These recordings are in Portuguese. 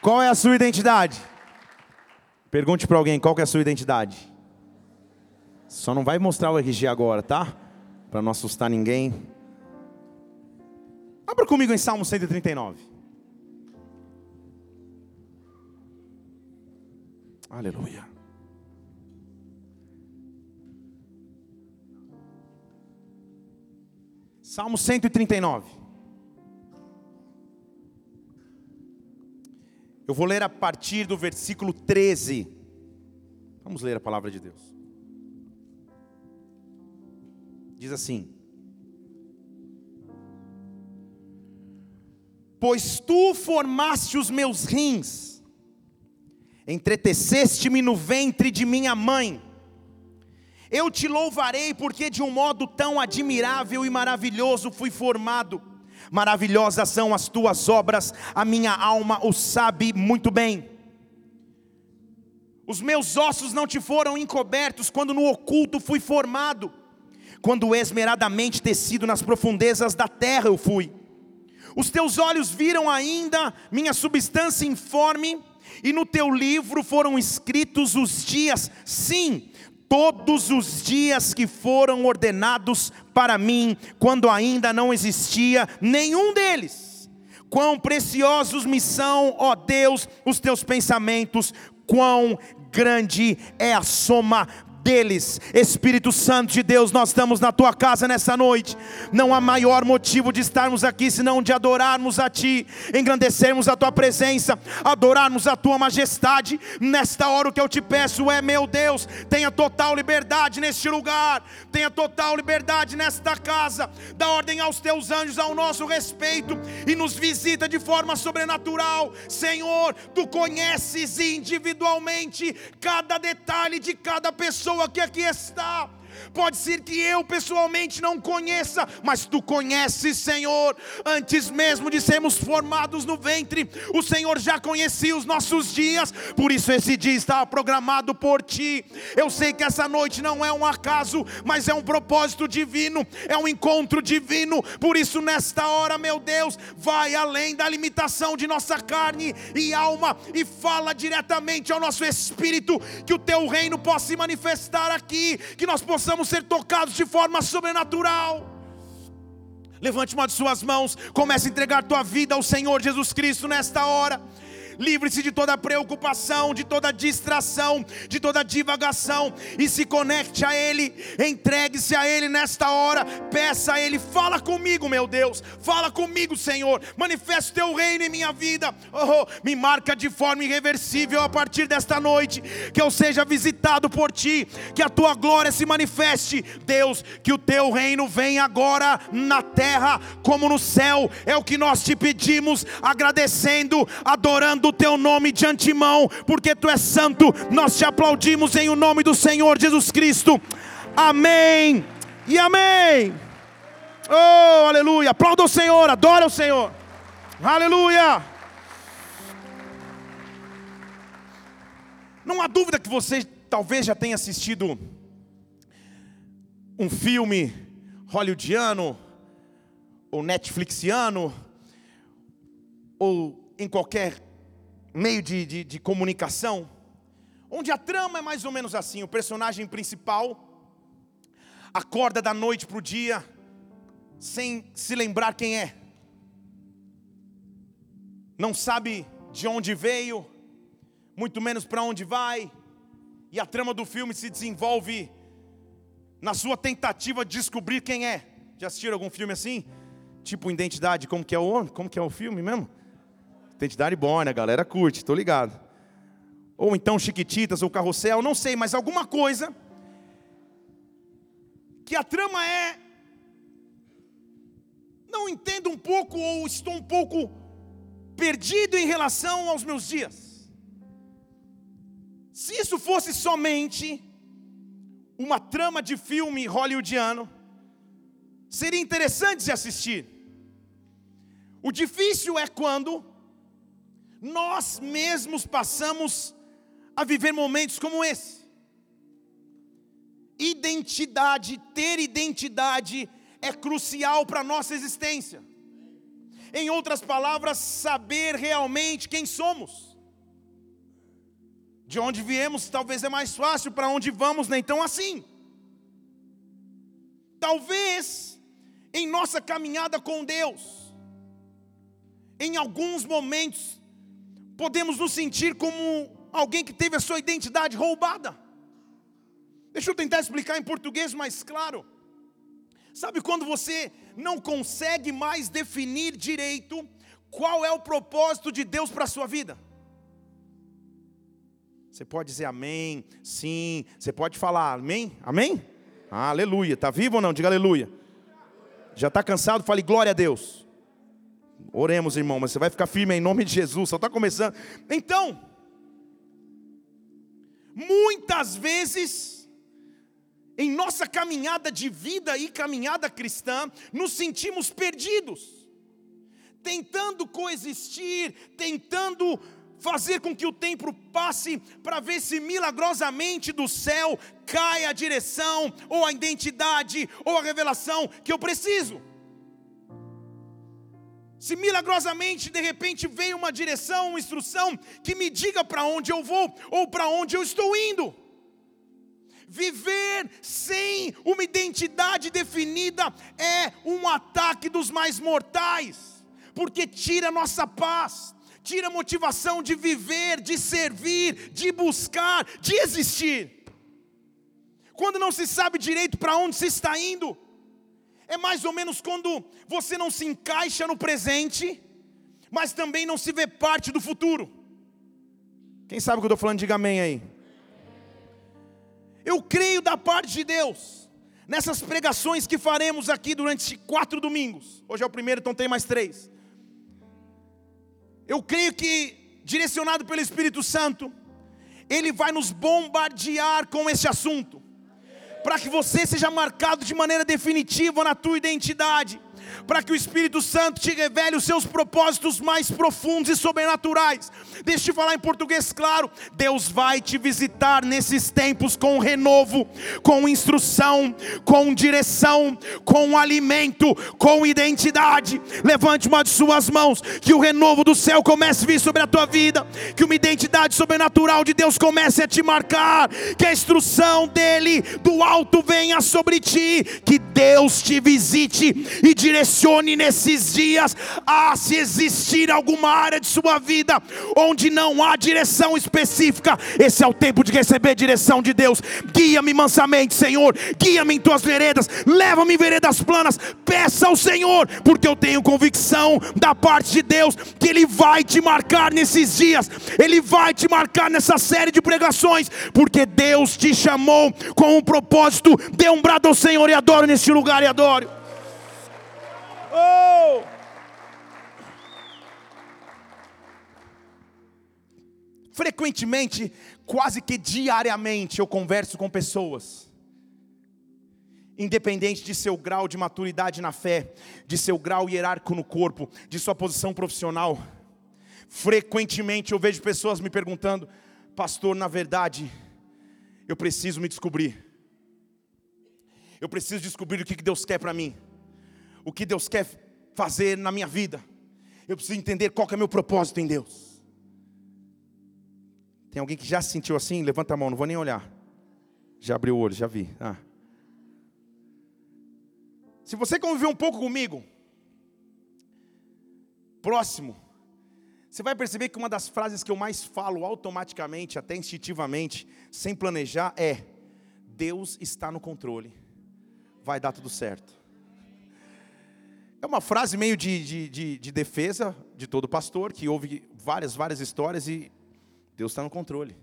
Qual é a sua identidade? Pergunte para alguém qual é a sua identidade. Só não vai mostrar o RG agora, tá? Para não assustar ninguém. Abra comigo em Salmo 139. Aleluia. Salmo 139. Eu vou ler a partir do versículo 13. Vamos ler a palavra de Deus. Diz assim: Pois tu formaste os meus rins, entreteceste-me no ventre de minha mãe. Eu te louvarei, porque de um modo tão admirável e maravilhoso fui formado maravilhosas são as tuas obras, a minha alma o sabe muito bem. Os meus ossos não te foram encobertos quando no oculto fui formado, quando esmeradamente tecido nas profundezas da terra eu fui. Os teus olhos viram ainda minha substância informe, e no teu livro foram escritos os dias, sim, todos os dias que foram ordenados para mim, quando ainda não existia nenhum deles. Quão preciosos me são, ó Deus, os teus pensamentos, quão grande é a soma deles. Espírito Santo de Deus, nós estamos na tua casa nessa noite. Não há maior motivo de estarmos aqui senão de adorarmos a ti, engrandecermos a tua presença, adorarmos a tua majestade. Nesta hora o que eu te peço é, meu Deus, tenha total liberdade neste lugar, tenha total liberdade nesta casa. Dá ordem aos teus anjos ao nosso respeito e nos visita de forma sobrenatural. Senhor, tu conheces individualmente cada detalhe de cada pessoa pessoa que aqui está. Pode ser que eu pessoalmente não conheça, mas tu conheces, Senhor. Antes mesmo de sermos formados no ventre, o Senhor já conhecia os nossos dias, por isso esse dia estava programado por ti. Eu sei que essa noite não é um acaso, mas é um propósito divino, é um encontro divino. Por isso, nesta hora, meu Deus, vai além da limitação de nossa carne e alma e fala diretamente ao nosso espírito, que o teu reino possa se manifestar aqui, que nós possamos possamos ser tocados de forma sobrenatural. Levante uma de suas mãos, comece a entregar tua vida ao Senhor Jesus Cristo nesta hora. Livre-se de toda preocupação, de toda distração, de toda divagação e se conecte a Ele. Entregue-se a Ele nesta hora. Peça a Ele, fala comigo, meu Deus. Fala comigo, Senhor. Manifesta o teu reino em minha vida. Oh, me marca de forma irreversível a partir desta noite. Que eu seja visitado por Ti. Que a tua glória se manifeste. Deus, que o teu reino venha agora na terra como no céu. É o que nós te pedimos, agradecendo, adorando o teu nome de antemão, porque tu és santo. Nós te aplaudimos em o nome do Senhor Jesus Cristo. Amém e amém. Oh, aleluia. Aplauda o Senhor, adora o Senhor. Aleluia. Não há dúvida que você talvez já tenha assistido um filme hollywoodiano, ou netflixiano, ou em qualquer meio de, de, de comunicação, onde a trama é mais ou menos assim: o personagem principal acorda da noite para o dia sem se lembrar quem é, não sabe de onde veio, muito menos para onde vai, e a trama do filme se desenvolve na sua tentativa de descobrir quem é. Já assistiram algum filme assim? Tipo Identidade, como que é o, como que é o filme mesmo? Identidade Borne, a galera curte, estou ligado. Ou então Chiquititas ou Carrossel, não sei, mas alguma coisa que a trama é não entendo um pouco ou estou um pouco perdido em relação aos meus dias. Se isso fosse somente uma trama de filme hollywoodiano, seria interessante de assistir. O difícil é quando nós mesmos passamos a viver momentos como esse. Identidade, ter identidade é crucial para a nossa existência. Em outras palavras, saber realmente quem somos. De onde viemos, talvez é mais fácil, para onde vamos, nem tão assim. Talvez em nossa caminhada com Deus, em alguns momentos, podemos nos sentir como alguém que teve a sua identidade roubada. Deixa eu tentar explicar em português mais claro. Sabe quando você não consegue mais definir direito qual é o propósito de Deus para a sua vida? Você pode dizer amém, sim, você pode falar amém, amém? Aleluia, está vivo ou não? Diga aleluia. Já está cansado? Fale glória a Deus. Oremos, irmão, mas você vai ficar firme em nome de Jesus, só está começando. Então, muitas vezes, em nossa caminhada de vida e caminhada cristã, nos sentimos perdidos, tentando coexistir, tentando fazer com que o tempo passe para ver se milagrosamente do céu cai a direção, ou a identidade, ou a revelação que eu preciso. Se milagrosamente de repente vem uma direção, uma instrução que me diga para onde eu vou ou para onde eu estou indo. Viver sem uma identidade definida é um ataque dos mais mortais, porque tira nossa paz, tira a motivação de viver, de servir, de buscar, de existir. Quando não se sabe direito para onde se está indo, é mais ou menos quando você não se encaixa no presente, mas também não se vê parte do futuro. Quem sabe o que eu estou falando, diga amém aí. Eu creio da parte de Deus, nessas pregações que faremos aqui durante quatro domingos. Hoje é o primeiro, então tem mais três. Eu creio que, direcionado pelo Espírito Santo, Ele vai nos bombardear com esse assunto, para que você seja marcado de maneira definitiva na tua identidade para que o Espírito Santo te revele os seus propósitos mais profundos e sobrenaturais. Deixa eu falar em português claro: Deus vai te visitar nesses tempos com renovo, com instrução, com direção, com alimento, com identidade. Levante uma de suas mãos, que o renovo do céu comece a vir sobre a tua vida, que uma identidade sobrenatural de Deus comece a te marcar, que a instrução dele do alto venha sobre ti, que Deus te visite e direcione nesses dias. Ah, se existir alguma área de sua vida onde não há direção específica, esse é o tempo de receber direção de Deus. Guia-me mansamente, Senhor, guia-me em tuas veredas, leva-me em veredas planas. Peça ao Senhor, porque eu tenho convicção da parte de Deus que Ele vai te marcar nesses dias, Ele vai te marcar nessa série de pregações, porque Deus te chamou com um propósito. Dê um brado ao Senhor e adoro nesse este lugar e adoro. Oh! Frequentemente, quase que diariamente, eu converso com pessoas, independente de seu grau de maturidade na fé, de seu grau hierárquico no corpo, de sua posição profissional. Frequentemente eu vejo pessoas me perguntando, pastor, na verdade, eu preciso me descobrir. Eu preciso descobrir o que Deus quer para mim, o que Deus quer fazer na minha vida. Eu preciso entender qual é o meu propósito em Deus. Tem alguém que já se sentiu assim? Levanta a mão, não vou nem olhar. Já abriu o olho, já vi. Ah. Se você conviveu um pouco comigo, próximo, você vai perceber que uma das frases que eu mais falo automaticamente, até instintivamente, sem planejar, é: Deus está no controle vai dar tudo certo. É uma frase meio de, de, de, de defesa de todo pastor, que ouve várias, várias histórias e Deus está no controle.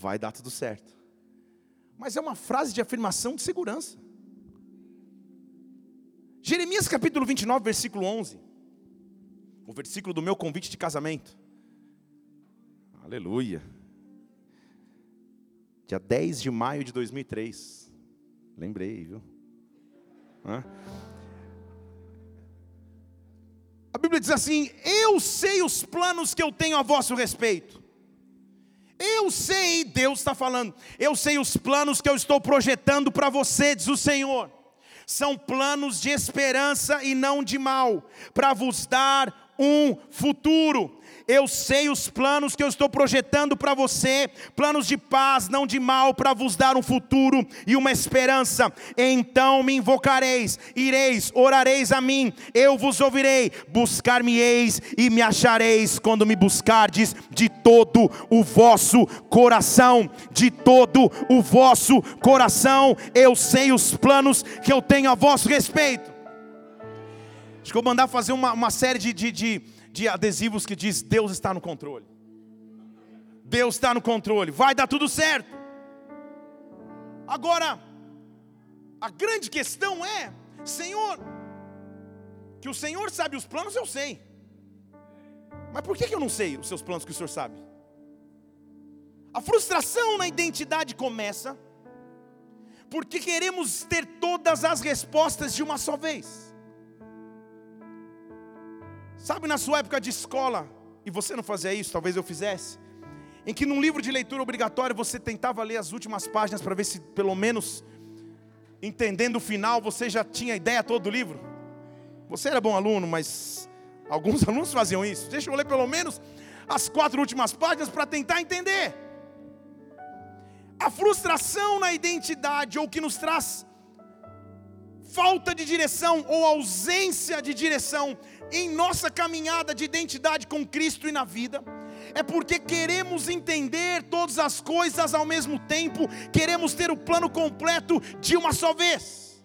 Vai dar tudo certo. Mas é uma frase de afirmação de segurança. Jeremias capítulo 29, versículo 11. O versículo do meu convite de casamento. Aleluia. Dia 10 de maio de 2003. Lembrei, viu? A Bíblia diz assim: Eu sei os planos que eu tenho a vosso respeito. Eu sei, Deus está falando, eu sei os planos que eu estou projetando para você, diz o Senhor. São planos de esperança e não de mal, para vos dar um futuro. Eu sei os planos que eu estou projetando para você, planos de paz, não de mal, para vos dar um futuro e uma esperança. Então me invocareis, ireis, orareis a mim, eu vos ouvirei, buscar-me-eis e me achareis quando me buscardes de todo o vosso coração, de todo o vosso coração. Eu sei os planos que eu tenho a vosso respeito. Acho que eu vou mandar fazer uma, uma série de, de, de de adesivos que diz Deus está no controle. Deus está no controle, vai dar tudo certo. Agora, a grande questão é, Senhor, que o Senhor sabe os planos, eu sei. Mas por que eu não sei os seus planos que o Senhor sabe? A frustração na identidade começa porque queremos ter todas as respostas de uma só vez. Sabe na sua época de escola, e você não fazia isso, talvez eu fizesse, em que num livro de leitura obrigatório você tentava ler as últimas páginas para ver se pelo menos entendendo o final você já tinha ideia toda do livro? Você era bom aluno, mas alguns alunos faziam isso. Deixa eu ler pelo menos as quatro últimas páginas para tentar entender. A frustração na identidade, ou que nos traz falta de direção ou ausência de direção, em nossa caminhada de identidade com Cristo e na vida, é porque queremos entender todas as coisas ao mesmo tempo, queremos ter o plano completo de uma só vez.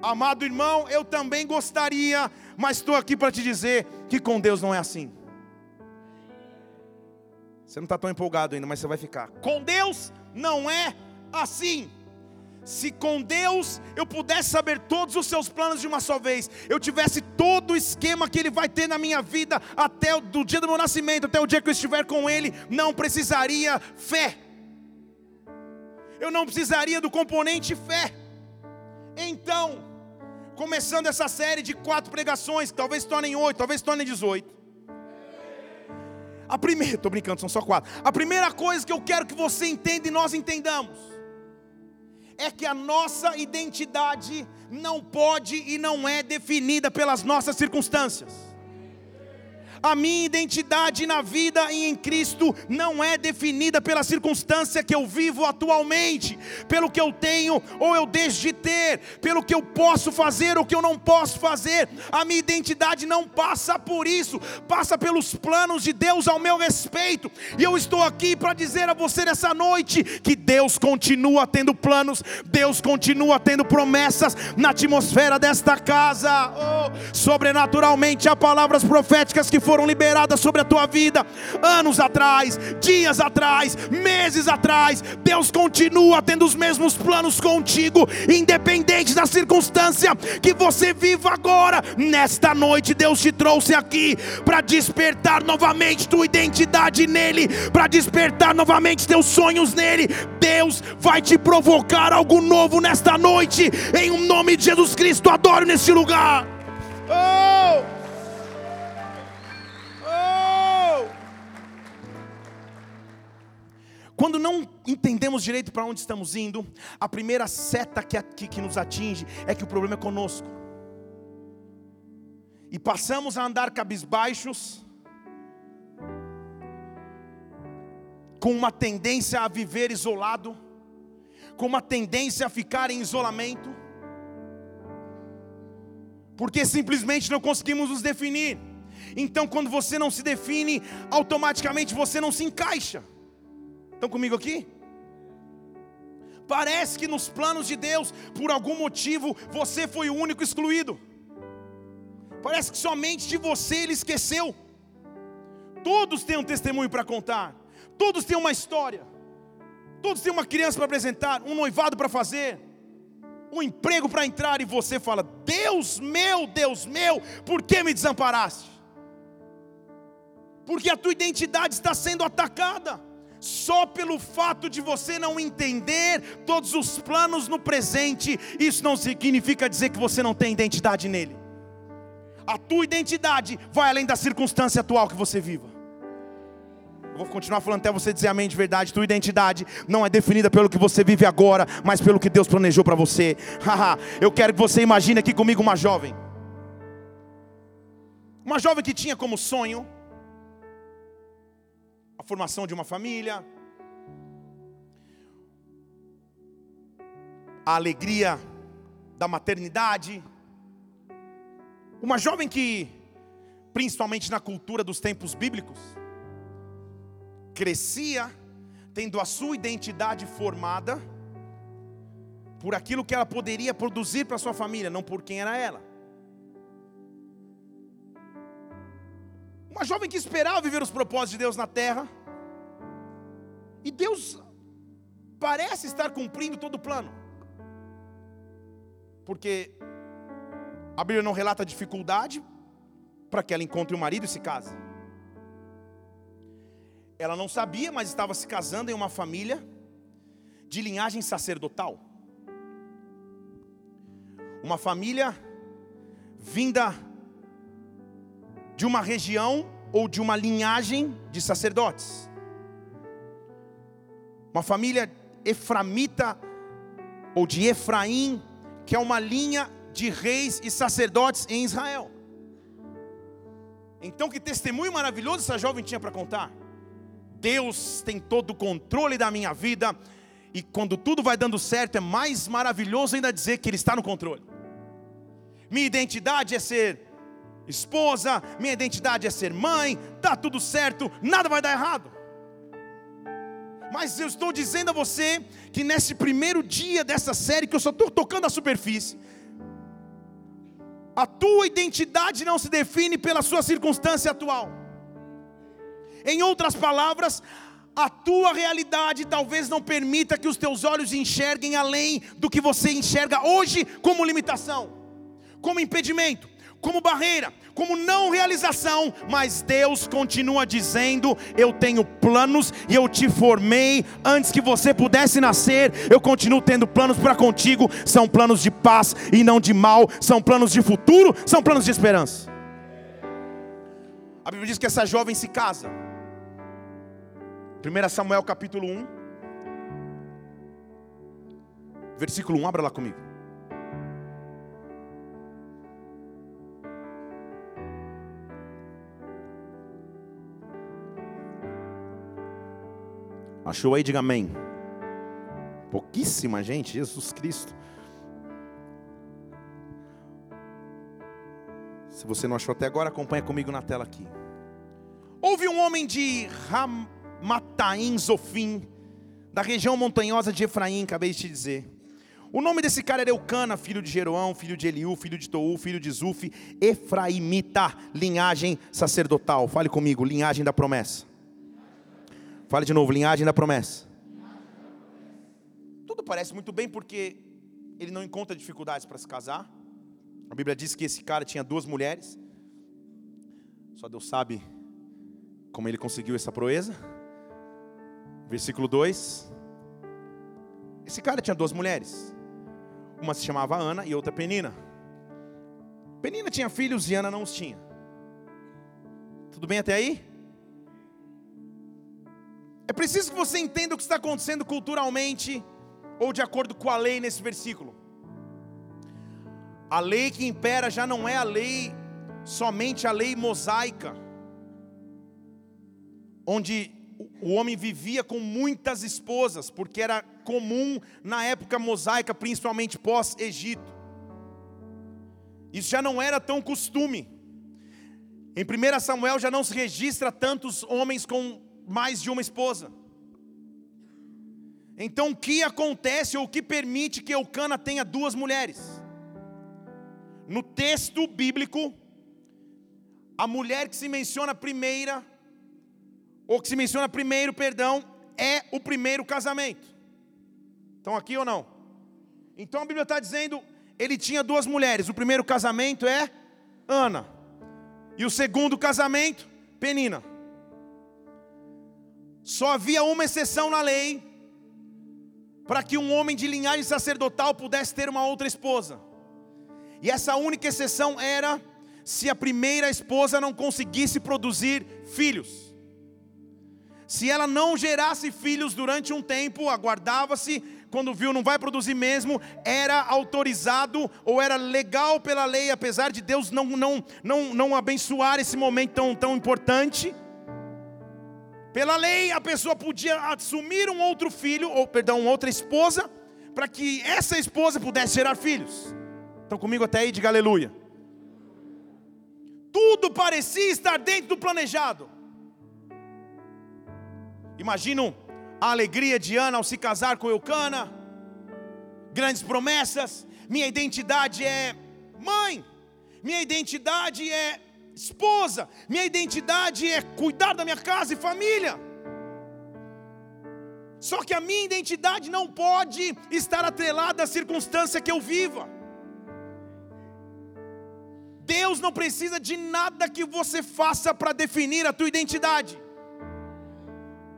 Amado irmão, eu também gostaria, mas estou aqui para te dizer que com Deus não é assim. Você não está tão empolgado ainda, mas você vai ficar. Com Deus não é assim. Se com Deus eu pudesse saber todos os seus planos de uma só vez, eu tivesse todo o esquema que Ele vai ter na minha vida, até o do dia do meu nascimento, até o dia que eu estiver com Ele, não precisaria fé. Eu não precisaria do componente fé. Então, começando essa série de quatro pregações, que talvez tornem oito, talvez tornem dezoito. A primeira, estou brincando, são só quatro. A primeira coisa que eu quero que você entenda e nós entendamos é que a nossa identidade não pode e não é definida pelas nossas circunstâncias. A minha identidade na vida e em Cristo não é definida pela circunstância que eu vivo atualmente, pelo que eu tenho ou eu deixo de ter, pelo que eu posso fazer ou que eu não posso fazer. A minha identidade não passa por isso, passa pelos planos de Deus ao meu respeito. E eu estou aqui para dizer a você nessa noite que Deus continua tendo planos, Deus continua tendo promessas na atmosfera desta casa. Oh, sobrenaturalmente há palavras proféticas que foram foram liberadas sobre a tua vida anos atrás, dias atrás, meses atrás. Deus continua tendo os mesmos planos contigo, independente da circunstância que você viva agora. Nesta noite, Deus te trouxe aqui para despertar novamente tua identidade nele, para despertar novamente teus sonhos nele. Deus vai te provocar algo novo nesta noite, em um nome de Jesus Cristo. Adoro nesse lugar. Oh! Quando não entendemos direito para onde estamos indo, a primeira seta que, que, que nos atinge é que o problema é conosco. E passamos a andar cabisbaixos, com uma tendência a viver isolado, com uma tendência a ficar em isolamento, porque simplesmente não conseguimos nos definir. Então, quando você não se define, automaticamente você não se encaixa. Estão comigo aqui? Parece que nos planos de Deus, por algum motivo, você foi o único excluído. Parece que somente de você ele esqueceu. Todos têm um testemunho para contar, todos têm uma história, todos têm uma criança para apresentar, um noivado para fazer, um emprego para entrar, e você fala: Deus meu, Deus meu, por que me desamparaste? Porque a tua identidade está sendo atacada só pelo fato de você não entender todos os planos no presente, isso não significa dizer que você não tem identidade nele. A tua identidade vai além da circunstância atual que você viva. Eu vou continuar falando até você dizer amém de verdade. Tua identidade não é definida pelo que você vive agora, mas pelo que Deus planejou para você. Eu quero que você imagine aqui comigo uma jovem. Uma jovem que tinha como sonho a formação de uma família, a alegria da maternidade. Uma jovem que, principalmente na cultura dos tempos bíblicos, crescia tendo a sua identidade formada por aquilo que ela poderia produzir para sua família, não por quem era ela. Uma jovem que esperava viver os propósitos de Deus na terra, e Deus parece estar cumprindo todo o plano, porque a Bíblia não relata dificuldade para que ela encontre um marido e se case. Ela não sabia, mas estava se casando em uma família de linhagem sacerdotal. Uma família vinda de uma região ou de uma linhagem de sacerdotes. Uma família eframita ou de Efraim, que é uma linha de reis e sacerdotes em Israel. Então, que testemunho maravilhoso essa jovem tinha para contar. Deus tem todo o controle da minha vida, e quando tudo vai dando certo, é mais maravilhoso ainda dizer que Ele está no controle. Minha identidade é ser esposa, minha identidade é ser mãe, está tudo certo, nada vai dar errado. Mas eu estou dizendo a você que nesse primeiro dia dessa série, que eu só estou tocando a superfície, a tua identidade não se define pela sua circunstância atual. Em outras palavras, a tua realidade talvez não permita que os teus olhos enxerguem além do que você enxerga hoje como limitação, como impedimento como barreira, como não realização, mas Deus continua dizendo: Eu tenho planos e eu te formei antes que você pudesse nascer. Eu continuo tendo planos para contigo, são planos de paz e não de mal, são planos de futuro, são planos de esperança. A Bíblia diz que essa jovem se casa. 1 Samuel capítulo 1, versículo 1, abra lá comigo. Achou aí? Diga amém. Pouquíssima gente, Jesus Cristo. Se você não achou até agora, acompanha comigo na tela aqui. Houve um homem de Ramataim Zofim, da região montanhosa de Efraim, acabei de te dizer. O nome desse cara era Eucana, filho de Jeroão, filho de Eliú, filho de Tou, filho de Zuf, Efraimita, linhagem sacerdotal. Fale comigo, linhagem da promessa. Fale de novo, linhagem da promessa. Tudo parece muito bem porque ele não encontra dificuldades para se casar. A Bíblia diz que esse cara tinha duas mulheres. Só Deus sabe como ele conseguiu essa proeza. Versículo 2. Esse cara tinha duas mulheres. Uma se chamava Ana e outra Penina. Penina tinha filhos e Ana não os tinha. Tudo bem até aí? É preciso que você entenda o que está acontecendo culturalmente ou de acordo com a lei nesse versículo. A lei que impera já não é a lei somente a lei mosaica, onde o homem vivia com muitas esposas, porque era comum na época mosaica, principalmente pós-Egito. Isso já não era tão costume. Em 1 Samuel já não se registra tantos homens com mais de uma esposa. Então, o que acontece ou o que permite que Eucana tenha duas mulheres? No texto bíblico, a mulher que se menciona primeira, ou que se menciona primeiro, perdão, é o primeiro casamento. Estão aqui ou não? Então a Bíblia está dizendo, ele tinha duas mulheres. O primeiro casamento é Ana. E o segundo casamento, Penina. Só havia uma exceção na lei para que um homem de linhagem sacerdotal pudesse ter uma outra esposa. E essa única exceção era se a primeira esposa não conseguisse produzir filhos. Se ela não gerasse filhos durante um tempo, aguardava-se, quando viu não vai produzir mesmo, era autorizado ou era legal pela lei, apesar de Deus não, não, não, não abençoar esse momento tão, tão importante Pela lei, a pessoa podia assumir um outro filho, ou perdão, outra esposa, para que essa esposa pudesse gerar filhos. Estão comigo até aí? Diga aleluia. Tudo parecia estar dentro do planejado. Imagino a alegria de Ana ao se casar com Eucana, grandes promessas. Minha identidade é mãe, minha identidade é esposa, minha identidade é cuidar da minha casa e família. Só que a minha identidade não pode estar atrelada à circunstância que eu viva. Deus não precisa de nada que você faça para definir a tua identidade.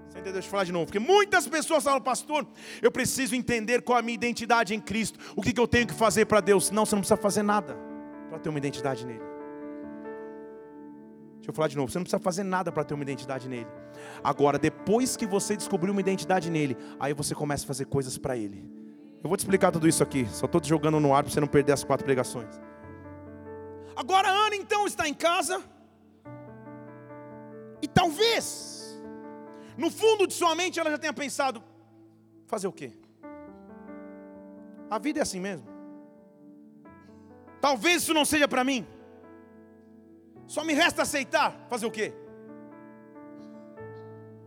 Você entendeu? Deixa eu falar de novo. Porque muitas pessoas falam, pastor, eu preciso entender qual é a minha identidade em Cristo. O que, que eu tenho que fazer para Deus? Não, você não precisa fazer nada para ter uma identidade nele. Deixa eu falar de novo, você não precisa fazer nada para ter uma identidade nele. Agora, depois que você descobriu uma identidade nele, aí você começa a fazer coisas para ele. Eu vou te explicar tudo isso aqui, só estou jogando no ar para você não perder as quatro pregações. Agora a Ana então está em casa, e talvez, no fundo de sua mente, ela já tenha pensado: fazer o quê? A vida é assim mesmo. Talvez isso não seja para mim. Só me resta aceitar. Fazer o quê?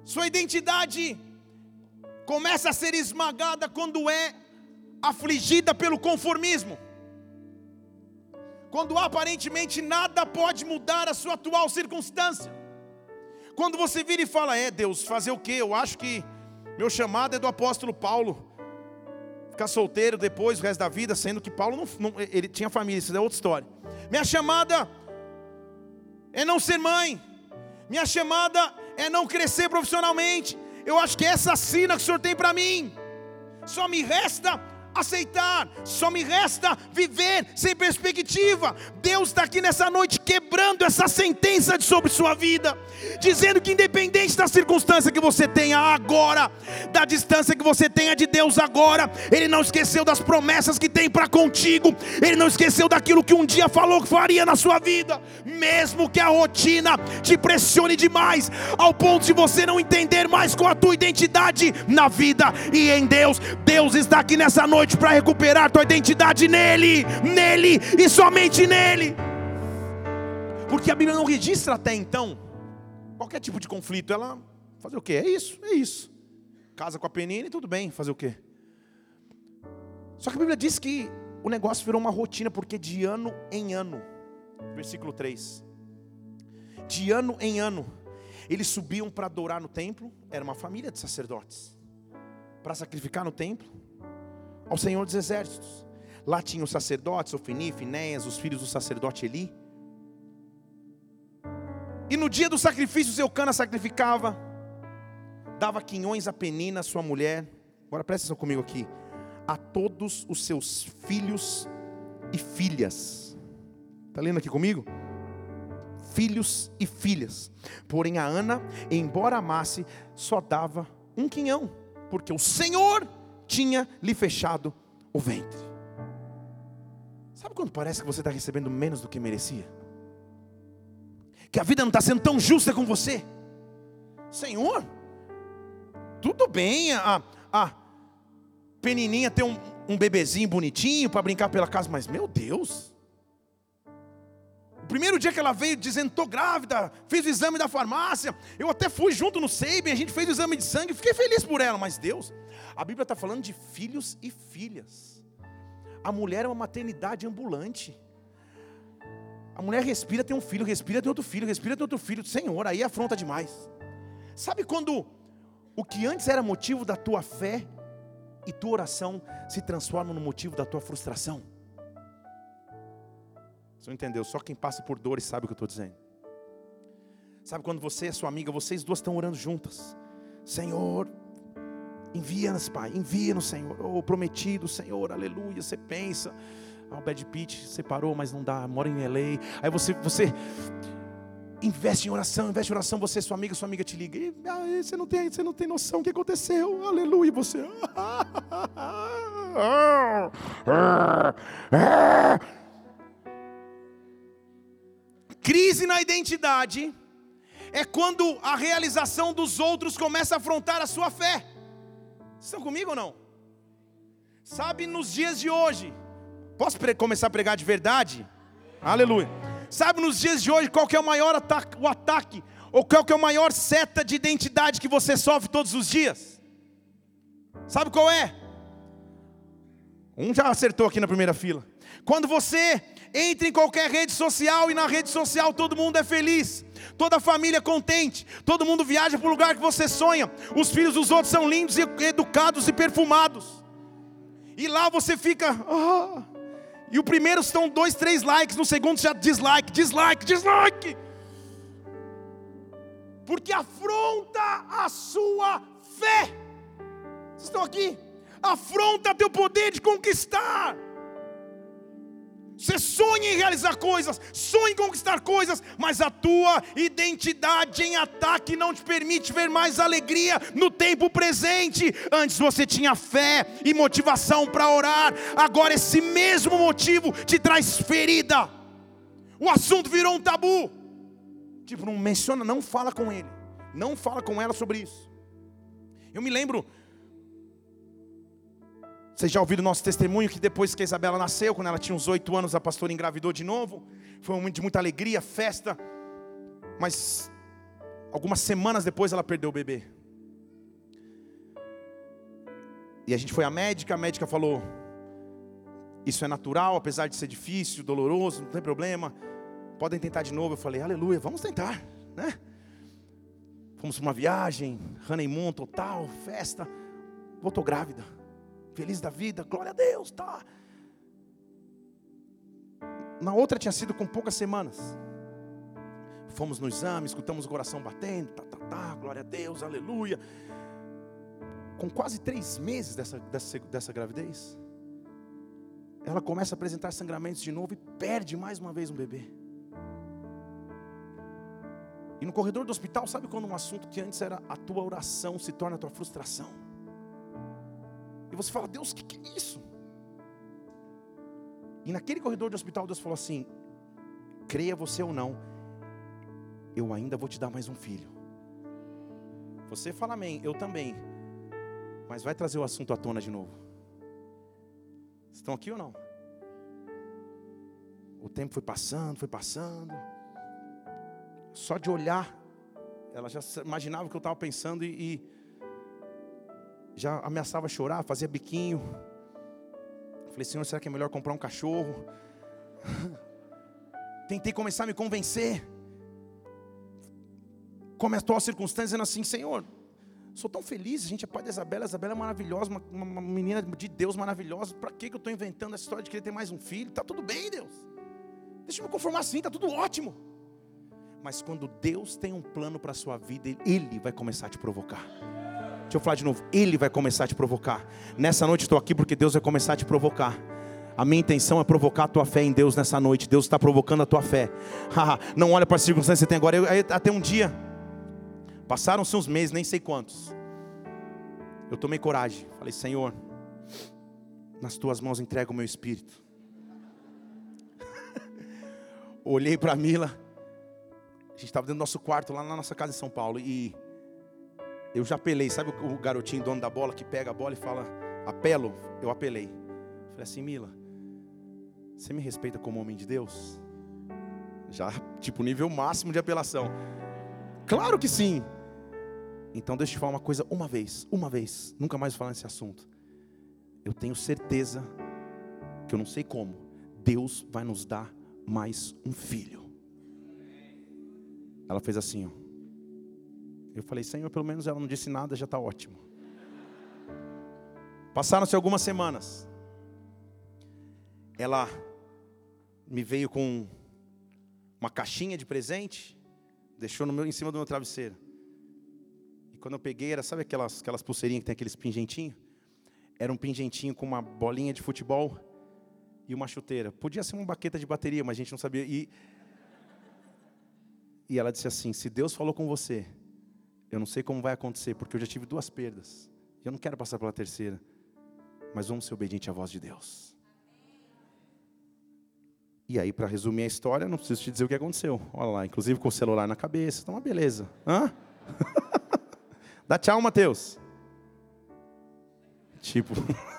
Sua identidade começa a ser esmagada quando é afligida pelo conformismo. Quando aparentemente nada pode mudar a sua atual circunstância. Quando você vira e fala: "É, Deus, fazer o quê? Eu acho que meu chamado é do apóstolo Paulo. Ficar solteiro depois o resto da vida, sendo que Paulo não, não ele tinha família, isso é outra história. Minha chamada é não ser mãe. Minha chamada é não crescer profissionalmente. Eu acho que essa sina que o Senhor tem para mim. Só me resta aceitar, só me resta viver sem perspectiva. Deus está aqui nessa noite quebrando essa sentença sobre sua vida, dizendo que independente da circunstância que você tenha agora, da distância que você tenha de Deus agora, Ele não esqueceu das promessas que tem para contigo, Ele não esqueceu daquilo que um dia falou que faria na sua vida, mesmo que a rotina te pressione demais, ao ponto de você não entender mais qual a tua identidade na vida e em Deus. Deus está aqui nessa noite noite para recuperar tua identidade nele, nele e somente nele. Porque a Bíblia não registra até então qualquer tipo de conflito. Ela fazer o quê? É isso, é isso. Casa com a Penina e tudo bem, fazer o quê? Só que a Bíblia diz que o negócio virou uma rotina, porque de ano em ano, versículo 3, de ano em ano, eles subiam para adorar no templo, era uma família de sacerdotes, para sacrificar no templo, ao Senhor dos Exércitos. Lá tinha os sacerdotes, Ofini, Finéias, os filhos do sacerdote Eli. E no dia do sacrifício, Eucana sacrificava, dava quinhões a Penina, sua mulher. Agora presta atenção comigo aqui. A todos os seus filhos e filhas. Está lendo aqui comigo? Filhos e filhas. Porém, a Ana, embora amasse, só dava um quinhão, porque o Senhor tinha lhe fechado o ventre. Sabe quando parece que você está recebendo menos do que merecia? Que a vida não está sendo tão justa com você? Senhor, tudo bem, a, a penininha ter um, um bebezinho bonitinho para brincar pela casa, mas meu Deus, o primeiro dia que ela veio dizendo, estou grávida, fiz o exame da farmácia, eu até fui junto no Seiben, a gente fez o exame de sangue, fiquei feliz por ela, mas Deus, a Bíblia está falando de filhos e filhas. A mulher é uma maternidade ambulante. A mulher respira, tem um filho, respira, tem outro filho, respira, tem outro filho. Senhor, aí afronta demais. Sabe quando o que antes era motivo da tua fé e tua oração se transforma no motivo da tua frustração? Você não entendeu? Só quem passa por dores sabe o que eu estou dizendo. Sabe quando você e sua amiga, vocês duas estão orando juntas. Senhor, envia-nos, Pai, envia-nos, Senhor. Oh, prometido, Senhor, aleluia. Você pensa, ah, o Bad Pitt separou, mas não dá, mora em LA. Aí você, você investe em oração, investe em oração, você, sua amiga, sua amiga te liga. E, ah, você, não tem, você não tem noção o que aconteceu. Aleluia, você. Crise na identidade é quando a realização dos outros começa a afrontar a sua fé. Estão comigo ou não? Sabe, nos dias de hoje, posso começar a pregar de verdade? Aleluia. Sabe, nos dias de hoje, qual que é o maior ataque, o ataque, ou qual que é o maior seta de identidade que você sofre todos os dias? Sabe qual é? Um já acertou aqui na primeira fila. Quando você entra em qualquer rede social e na rede social todo mundo é feliz, toda família é contente, todo mundo viaja para o lugar que você sonha, os filhos dos outros são lindos e educados e perfumados, e lá você fica, ah, e o primeiro estão dois, três likes, no segundo já dislike, dislike, dislike, porque afronta a sua fé. Vocês estão aqui? Afronta teu poder de conquistar. Você sonha em realizar coisas, sonha em conquistar coisas, mas a tua identidade em ataque não te permite ver mais alegria no tempo presente. Antes você tinha fé e motivação para orar, agora esse mesmo motivo te traz ferida. O assunto virou um tabu. Tipo, não menciona, não fala com ele, não fala com ela sobre isso. Eu me lembro vocês já ouviram o nosso testemunho que depois que a Isabela nasceu, quando ela tinha uns oito anos, a pastora engravidou de novo. Foi um momento de muita alegria, festa. Mas algumas semanas depois ela perdeu o bebê. E a gente foi à médica, a médica falou: Isso é natural, apesar de ser difícil, doloroso, não tem problema. Podem tentar de novo. Eu falei: Aleluia, vamos tentar, né? Fomos para uma viagem, honeymoon total, festa. Voltou grávida feliz da vida, glória a Deus, tá. Na outra tinha sido com poucas semanas. Fomos no exame, escutamos o coração batendo, tá, tá, tá, glória a Deus, aleluia. Com quase três meses dessa, dessa, dessa gravidez, ela começa a apresentar sangramentos de novo e perde mais uma vez um bebê. E no corredor do hospital, sabe quando um assunto que antes era a tua oração se torna a tua frustração? E você fala, Deus, o que, que é isso? E naquele corredor do hospital, Deus falou assim: creia você ou não, eu ainda vou te dar mais um filho. Você fala amém, eu também. Mas vai trazer o assunto à tona de novo. Estão aqui ou não? O tempo foi passando, foi passando. Só de olhar, ela já imaginava o que eu estava pensando e, e já ameaçava chorar, fazia biquinho. Falei, Senhor, será que é melhor comprar um cachorro? Tentei começar a me convencer. Começou a circunstância dizendo assim, Senhor, sou tão feliz, a gente é pai da Isabela, a Isabela é maravilhosa, uma, uma menina de Deus maravilhosa. Para que eu estou inventando essa história de querer ter mais um filho? Está tudo bem, Deus. Deixa eu me conformar assim, está tudo ótimo. Mas quando Deus tem um plano para a sua vida, Ele vai começar a te provocar. Deixa eu falar de novo. Ele vai começar a te provocar. Nessa noite estou aqui porque Deus vai começar a te provocar. A minha intenção é provocar a tua fé em Deus nessa noite. Deus está provocando a tua fé. Não olha para as circunstâncias que você tem agora. Eu, até um dia, passaram-se uns meses, nem sei quantos. Eu tomei coragem. Falei, Senhor, nas tuas mãos entrego o meu espírito. Olhei para a Mila. A gente estava dentro do nosso quarto, lá na nossa casa em São Paulo. E eu já apelei, sabe o garotinho dono da bola que pega a bola e fala, apelo? Eu apelei. Falei assim, Mila, você me respeita como homem de Deus? Já, tipo, nível máximo de apelação. Claro que sim. Então deixa eu te falar uma coisa uma vez, uma vez, nunca mais vou falar nesse assunto. Eu tenho certeza que eu não sei como, Deus vai nos dar mais um filho. Ela fez assim, ó. Eu falei, Senhor, pelo menos ela não disse nada, já está ótimo. Passaram-se algumas semanas. Ela me veio com uma caixinha de presente, deixou no meu, em cima do meu travesseiro. E quando eu peguei, era, sabe aquelas, aquelas pulseirinhas que tem aqueles pingentinhos? Era um pingentinho com uma bolinha de futebol e uma chuteira. Podia ser uma baqueta de bateria, mas a gente não sabia. E, e ela disse assim: Se Deus falou com você, eu não sei como vai acontecer, porque eu já tive duas perdas. E eu não quero passar pela terceira. Mas vamos ser obedientes à voz de Deus. E aí, para resumir a história, não preciso te dizer o que aconteceu. Olha lá, inclusive com o celular na cabeça, tá uma beleza. Hã? Dá tchau, Mateus. Tipo.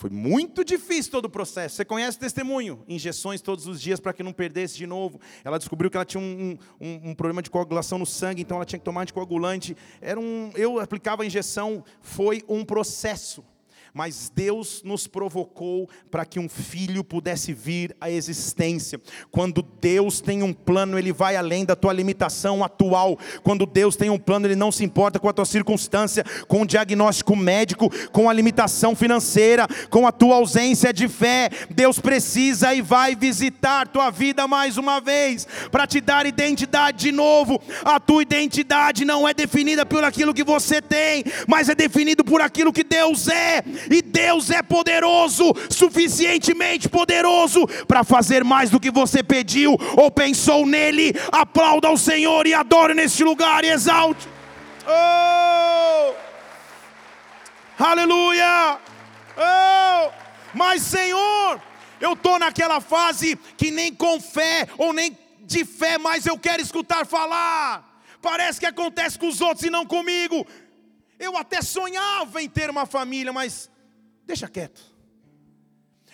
Foi muito difícil todo o processo. Você conhece o testemunho? Injeções todos os dias para que não perdesse de novo. Ela descobriu que ela tinha um, um, um, problema de coagulação no sangue, então ela tinha que tomar anticoagulante. Era um, eu aplicava a injeção, foi um processo mas Deus nos provocou para que um filho pudesse vir à existência. Quando Deus tem um plano, Ele vai além da tua limitação atual. Quando Deus tem um plano, Ele não se importa com a tua circunstância, com o diagnóstico médico, com a limitação financeira, com a tua ausência de fé. Deus precisa e vai visitar tua vida mais uma vez, para te dar identidade de novo. A tua identidade não é definida por aquilo que você tem, mas é definido por aquilo que Deus é e Deus é poderoso, suficientemente poderoso para fazer mais do que você pediu ou pensou nele. Aplauda ao Senhor e adore neste lugar e exalte. Oh! Aleluia! Oh! Mas Senhor, eu estou naquela fase que nem com fé ou nem de fé, mas eu quero escutar falar. Parece que acontece com os outros e não comigo. Eu até sonhava em ter uma família, mas Deixa quieto.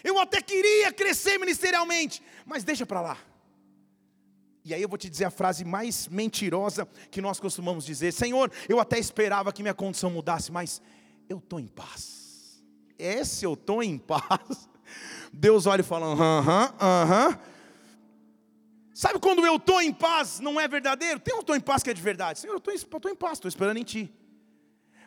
Eu até queria crescer ministerialmente, mas deixa para lá. E aí eu vou te dizer a frase mais mentirosa que nós costumamos dizer: Senhor, eu até esperava que minha condição mudasse, mas eu estou em paz. Esse eu estou em paz. Deus olha e fala: aham, aham. Sabe quando eu estou em paz não é verdadeiro? Tem um estou em paz que é de verdade. Senhor, eu estou em paz, estou esperando em Ti.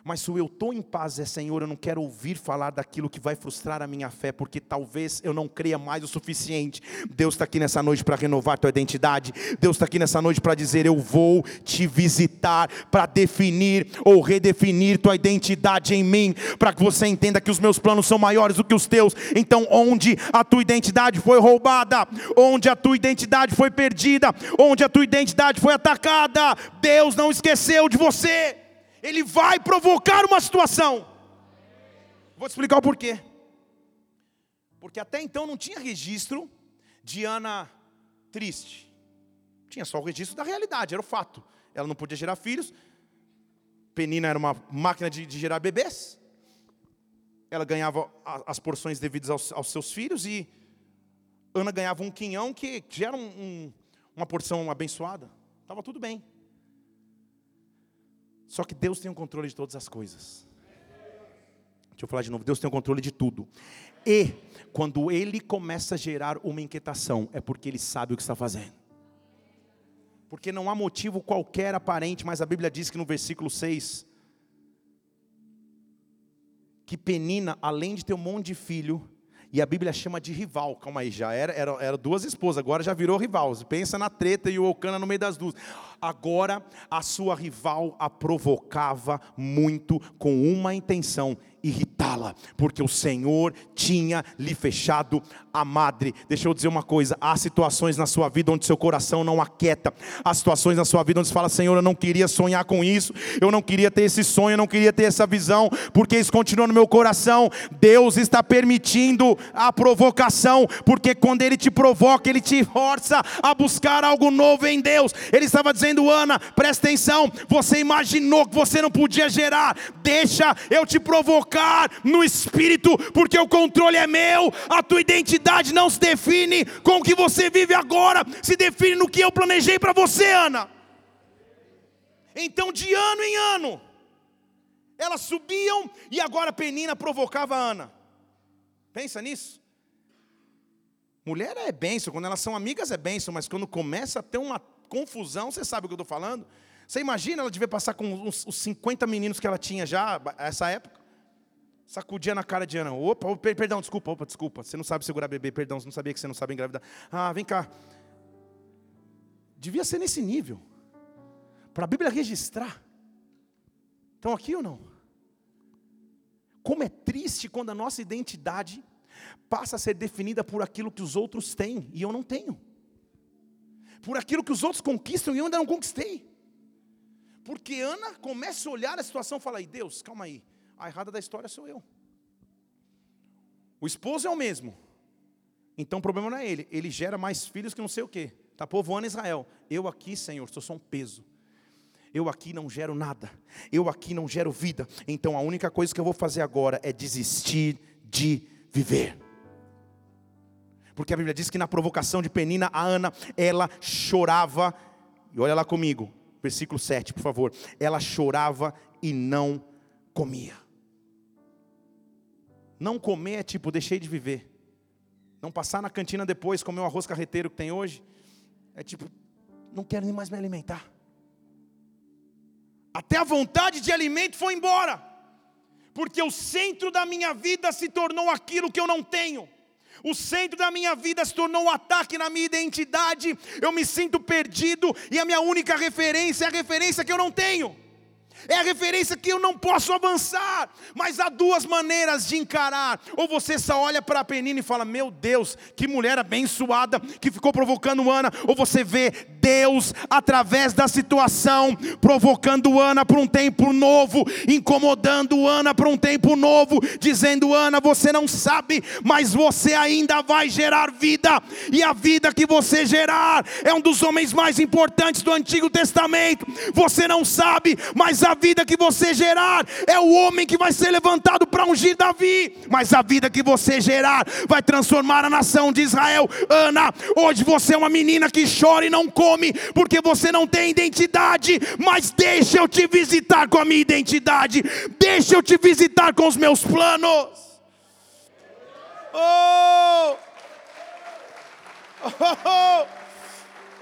Mas se eu estou em paz é Senhor, eu não quero ouvir falar daquilo que vai frustrar a minha fé, porque talvez eu não creia mais o suficiente. Deus está aqui nessa noite para renovar tua identidade. Deus está aqui nessa noite para dizer: Eu vou te visitar, para definir ou redefinir tua identidade em mim, para que você entenda que os meus planos são maiores do que os teus. Então, onde a tua identidade foi roubada, onde a tua identidade foi perdida, onde a tua identidade foi atacada, Deus não esqueceu de você ele vai provocar uma situação. Vou te explicar o porquê. Porque até então não tinha registro de Ana triste. Tinha só o registro da realidade, era o fato. Ela não podia gerar filhos. Penina era uma máquina de, de gerar bebês. Ela ganhava as porções devidas aos, aos, seus filhos e Ana ganhava um quinhão que já era um, um, uma porção abençoada. Estava tudo bem. Só que Deus tem o controle de todas as coisas. Deixa eu falar de novo: Deus tem o controle de tudo. E, quando Ele começa a gerar uma inquietação, é porque Ele sabe o que está fazendo. Porque não há motivo qualquer aparente, mas a Bíblia diz que no versículo 6, que Penina, além de ter um monte de filho, e a Bíblia chama de rival. Calma aí, já era, era, era duas esposas, agora já virou rival. Pensa na treta e o Ocana no meio das duas. Agora a sua rival a provocava muito com uma intenção: porque o Senhor tinha lhe fechado a madre. Deixa eu dizer uma coisa: há situações na sua vida onde seu coração não aquieta, há situações na sua vida onde você fala, Senhor, eu não queria sonhar com isso, eu não queria ter esse sonho, eu não queria ter essa visão, porque isso continua no meu coração. Deus está permitindo a provocação, porque quando Ele te provoca, Ele te força a buscar algo novo em Deus. Ele estava dizendo, Ana, presta atenção, você imaginou que você não podia gerar, deixa eu te provocar no espírito, porque o controle é meu, a tua identidade não se define com o que você vive agora, se define no que eu planejei para você, Ana. Então, de ano em ano, elas subiam e agora Penina provocava Ana. Pensa nisso. Mulher é benção, quando elas são amigas é benção, mas quando começa a ter uma confusão, você sabe o que eu estou falando? Você imagina ela devia passar com os, os 50 meninos que ela tinha já, essa época? Sacudia na cara de Ana. Opa, perdão, desculpa, opa, desculpa. Você não sabe segurar bebê, perdão, você não sabia que você não sabe engravidar. Ah, vem cá. Devia ser nesse nível. Para a Bíblia registrar. Estão aqui ou não? Como é triste quando a nossa identidade passa a ser definida por aquilo que os outros têm e eu não tenho. Por aquilo que os outros conquistam e eu ainda não conquistei. Porque Ana começa a olhar a situação e fala: Deus, calma aí, a errada da história sou eu. O esposo é o mesmo. Então o problema não é ele, ele gera mais filhos que não sei o quê. Está povoando Israel. Eu aqui, Senhor, sou só um peso. Eu aqui não gero nada. Eu aqui não gero vida. Então a única coisa que eu vou fazer agora é desistir de viver. Porque a Bíblia diz que na provocação de Penina, a Ana, ela chorava. E olha lá comigo, versículo 7, por favor. Ela chorava e não comia. Não comer é tipo, deixei de viver. Não passar na cantina depois, comer o arroz carreteiro que tem hoje. É tipo, não quero nem mais me alimentar. Até a vontade de alimento foi embora. Porque o centro da minha vida se tornou aquilo que eu não tenho. O centro da minha vida se tornou um ataque na minha identidade. Eu me sinto perdido e a minha única referência é a referência que eu não tenho é a referência que eu não posso avançar. Mas há duas maneiras de encarar. Ou você só olha para a Penina e fala: Meu Deus, que mulher abençoada que ficou provocando Ana. Ou você vê Deus através da situação, provocando Ana para um tempo novo, incomodando Ana para um tempo novo, dizendo: Ana, você não sabe, mas você ainda vai gerar vida, e a vida que você gerar é um dos homens mais importantes do Antigo Testamento. Você não sabe, mas a vida que você gerar é o homem que vai ser levantado para ungir Davi, mas a vida que você gerar vai transformar a nação de Israel. Ana, hoje você é uma menina que chora e não come, porque você não tem identidade, mas deixa eu te visitar com a minha identidade, deixa eu te visitar com os meus planos. Oh! Oh! oh.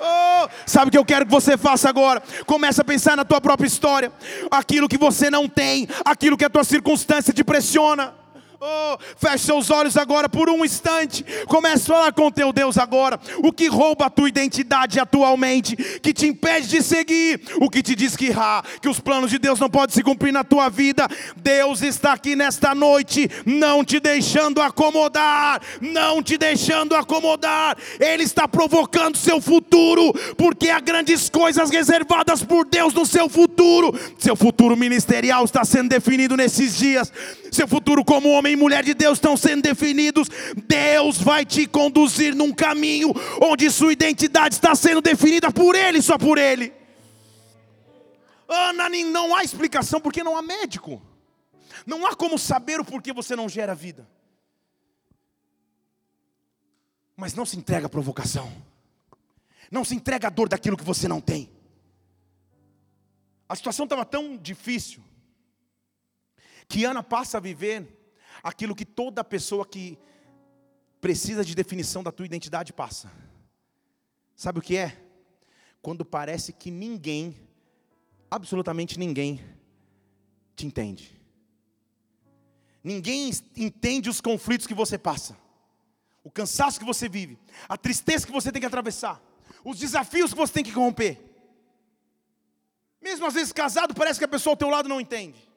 Oh, sabe o que eu quero que você faça agora? Comece a pensar na tua própria história, aquilo que você não tem, aquilo que a tua circunstância te pressiona. Oh, feche seus olhos agora por um instante. Comece a falar com teu Deus agora. O que rouba a tua identidade atualmente, que te impede de seguir, o que te diz que, ah, que os planos de Deus não podem se cumprir na tua vida. Deus está aqui nesta noite, não te deixando acomodar, não te deixando acomodar. Ele está provocando seu futuro, porque há grandes coisas reservadas por Deus no seu futuro. Seu futuro ministerial está sendo definido nesses dias. Seu futuro como homem homem e mulher de Deus estão sendo definidos, Deus vai te conduzir num caminho onde sua identidade está sendo definida por Ele, só por Ele. Ana, não há explicação porque não há médico. Não há como saber o porquê você não gera vida. Mas não se entrega à provocação. Não se entrega à dor daquilo que você não tem. A situação estava tão difícil que Ana passa a viver aquilo que toda pessoa que precisa de definição da tua identidade passa. Sabe o que é? Quando parece que ninguém, absolutamente ninguém, te entende. Ninguém entende os conflitos que você passa, o cansaço que você vive, a tristeza que você tem que atravessar, os desafios que você tem que romper. Mesmo às vezes casado, parece que a pessoa ao teu lado não entende.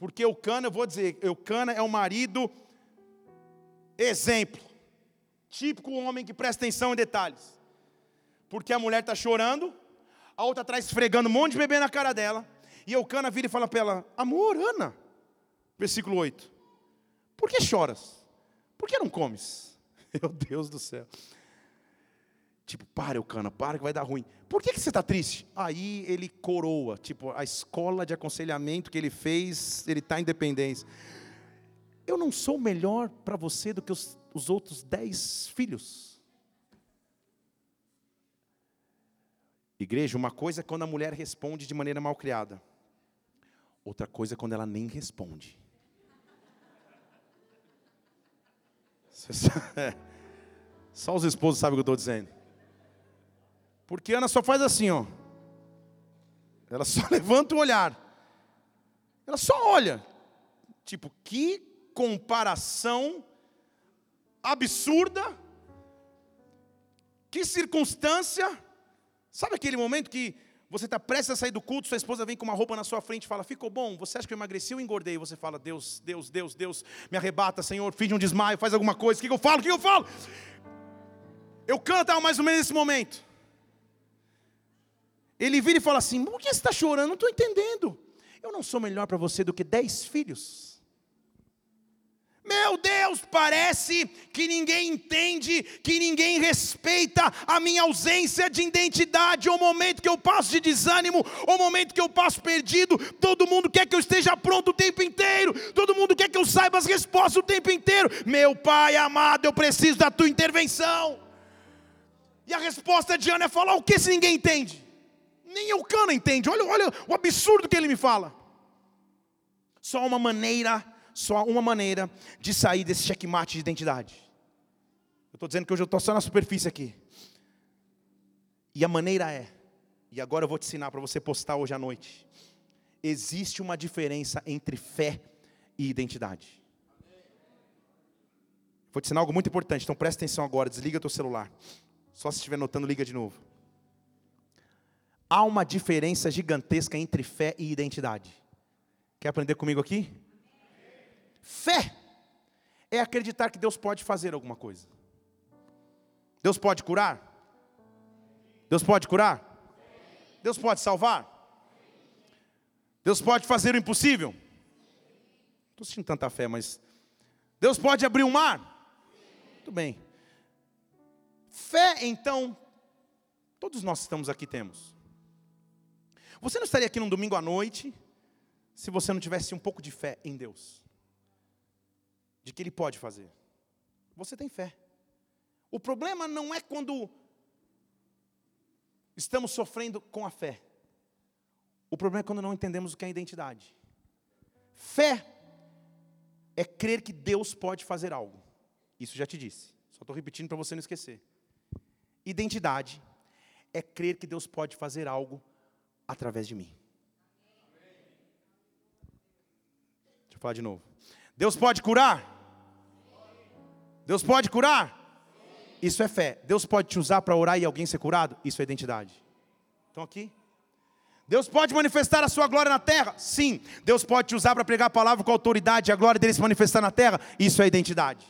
Porque o Cana, eu vou dizer, o Cana é um marido exemplo. Típico homem que presta atenção em detalhes. Porque a mulher está chorando, a outra atrás esfregando um monte de bebê na cara dela. E o Cana vira e fala para ela: Amor, Ana. Versículo 8. Por que choras? Por que não comes? Meu Deus do céu. Tipo, para, Eucana, para que vai dar ruim. Por que, que você está triste? Aí ele coroa, tipo, a escola de aconselhamento que ele fez, ele está em dependência. Eu não sou melhor para você do que os, os outros dez filhos. Igreja, uma coisa é quando a mulher responde de maneira mal criada. Outra coisa é quando ela nem responde. Só os esposos sabem o que eu estou dizendo. Porque Ana só faz assim, ó. Ela só levanta o olhar. Ela só olha. Tipo, que comparação absurda. Que circunstância. Sabe aquele momento que você está prestes a sair do culto, sua esposa vem com uma roupa na sua frente e fala: Ficou bom? Você acha que eu emagreci ou engordei? Você fala: Deus, Deus, Deus, Deus, me arrebata, Senhor, finge um desmaio, faz alguma coisa. O que, eu falo? O que, eu falo? Eu canto mais ou menos nesse momento. Ele vira e fala assim: por que você está chorando? Não estou entendendo. Eu não sou melhor para você do que dez filhos. Meu Deus, parece que ninguém entende, que ninguém respeita a minha ausência de identidade, o momento que eu passo de desânimo, o momento que eu passo perdido. Todo mundo quer que eu esteja pronto o tempo inteiro, todo mundo quer que eu saiba as respostas o tempo inteiro. Meu Pai amado, eu preciso da tua intervenção. E a resposta de Ana é falar o que se ninguém entende? Nem o cano entende. Olha, olha o absurdo que ele me fala. Só uma maneira só uma maneira de sair desse checkmate de identidade. Eu estou dizendo que hoje eu estou só na superfície aqui. E a maneira é, e agora eu vou te ensinar para você postar hoje à noite. Existe uma diferença entre fé e identidade. Vou te ensinar algo muito importante, então presta atenção agora, desliga teu celular. Só se estiver notando, liga de novo. Há uma diferença gigantesca entre fé e identidade. Quer aprender comigo aqui? Fé é acreditar que Deus pode fazer alguma coisa. Deus pode curar? Deus pode curar? Deus pode salvar? Deus pode fazer o impossível? Estou sentindo tanta fé, mas. Deus pode abrir o mar? Muito bem. Fé, então, todos nós estamos aqui temos. Você não estaria aqui num domingo à noite se você não tivesse um pouco de fé em Deus? de que Ele pode fazer. Você tem fé. O problema não é quando estamos sofrendo com a fé. O problema é quando não entendemos o que é identidade. Fé é crer que Deus pode fazer algo. Isso já te disse. Só estou repetindo para você não esquecer. Identidade é crer que Deus pode fazer algo através de mim. Deixa eu falar de novo. Deus pode curar? Deus pode curar? Isso é fé. Deus pode te usar para orar e alguém ser curado? Isso é identidade. Estão aqui? Deus pode manifestar a sua glória na terra? Sim. Deus pode te usar para pregar a palavra com autoridade e a glória dele se manifestar na terra? Isso é identidade.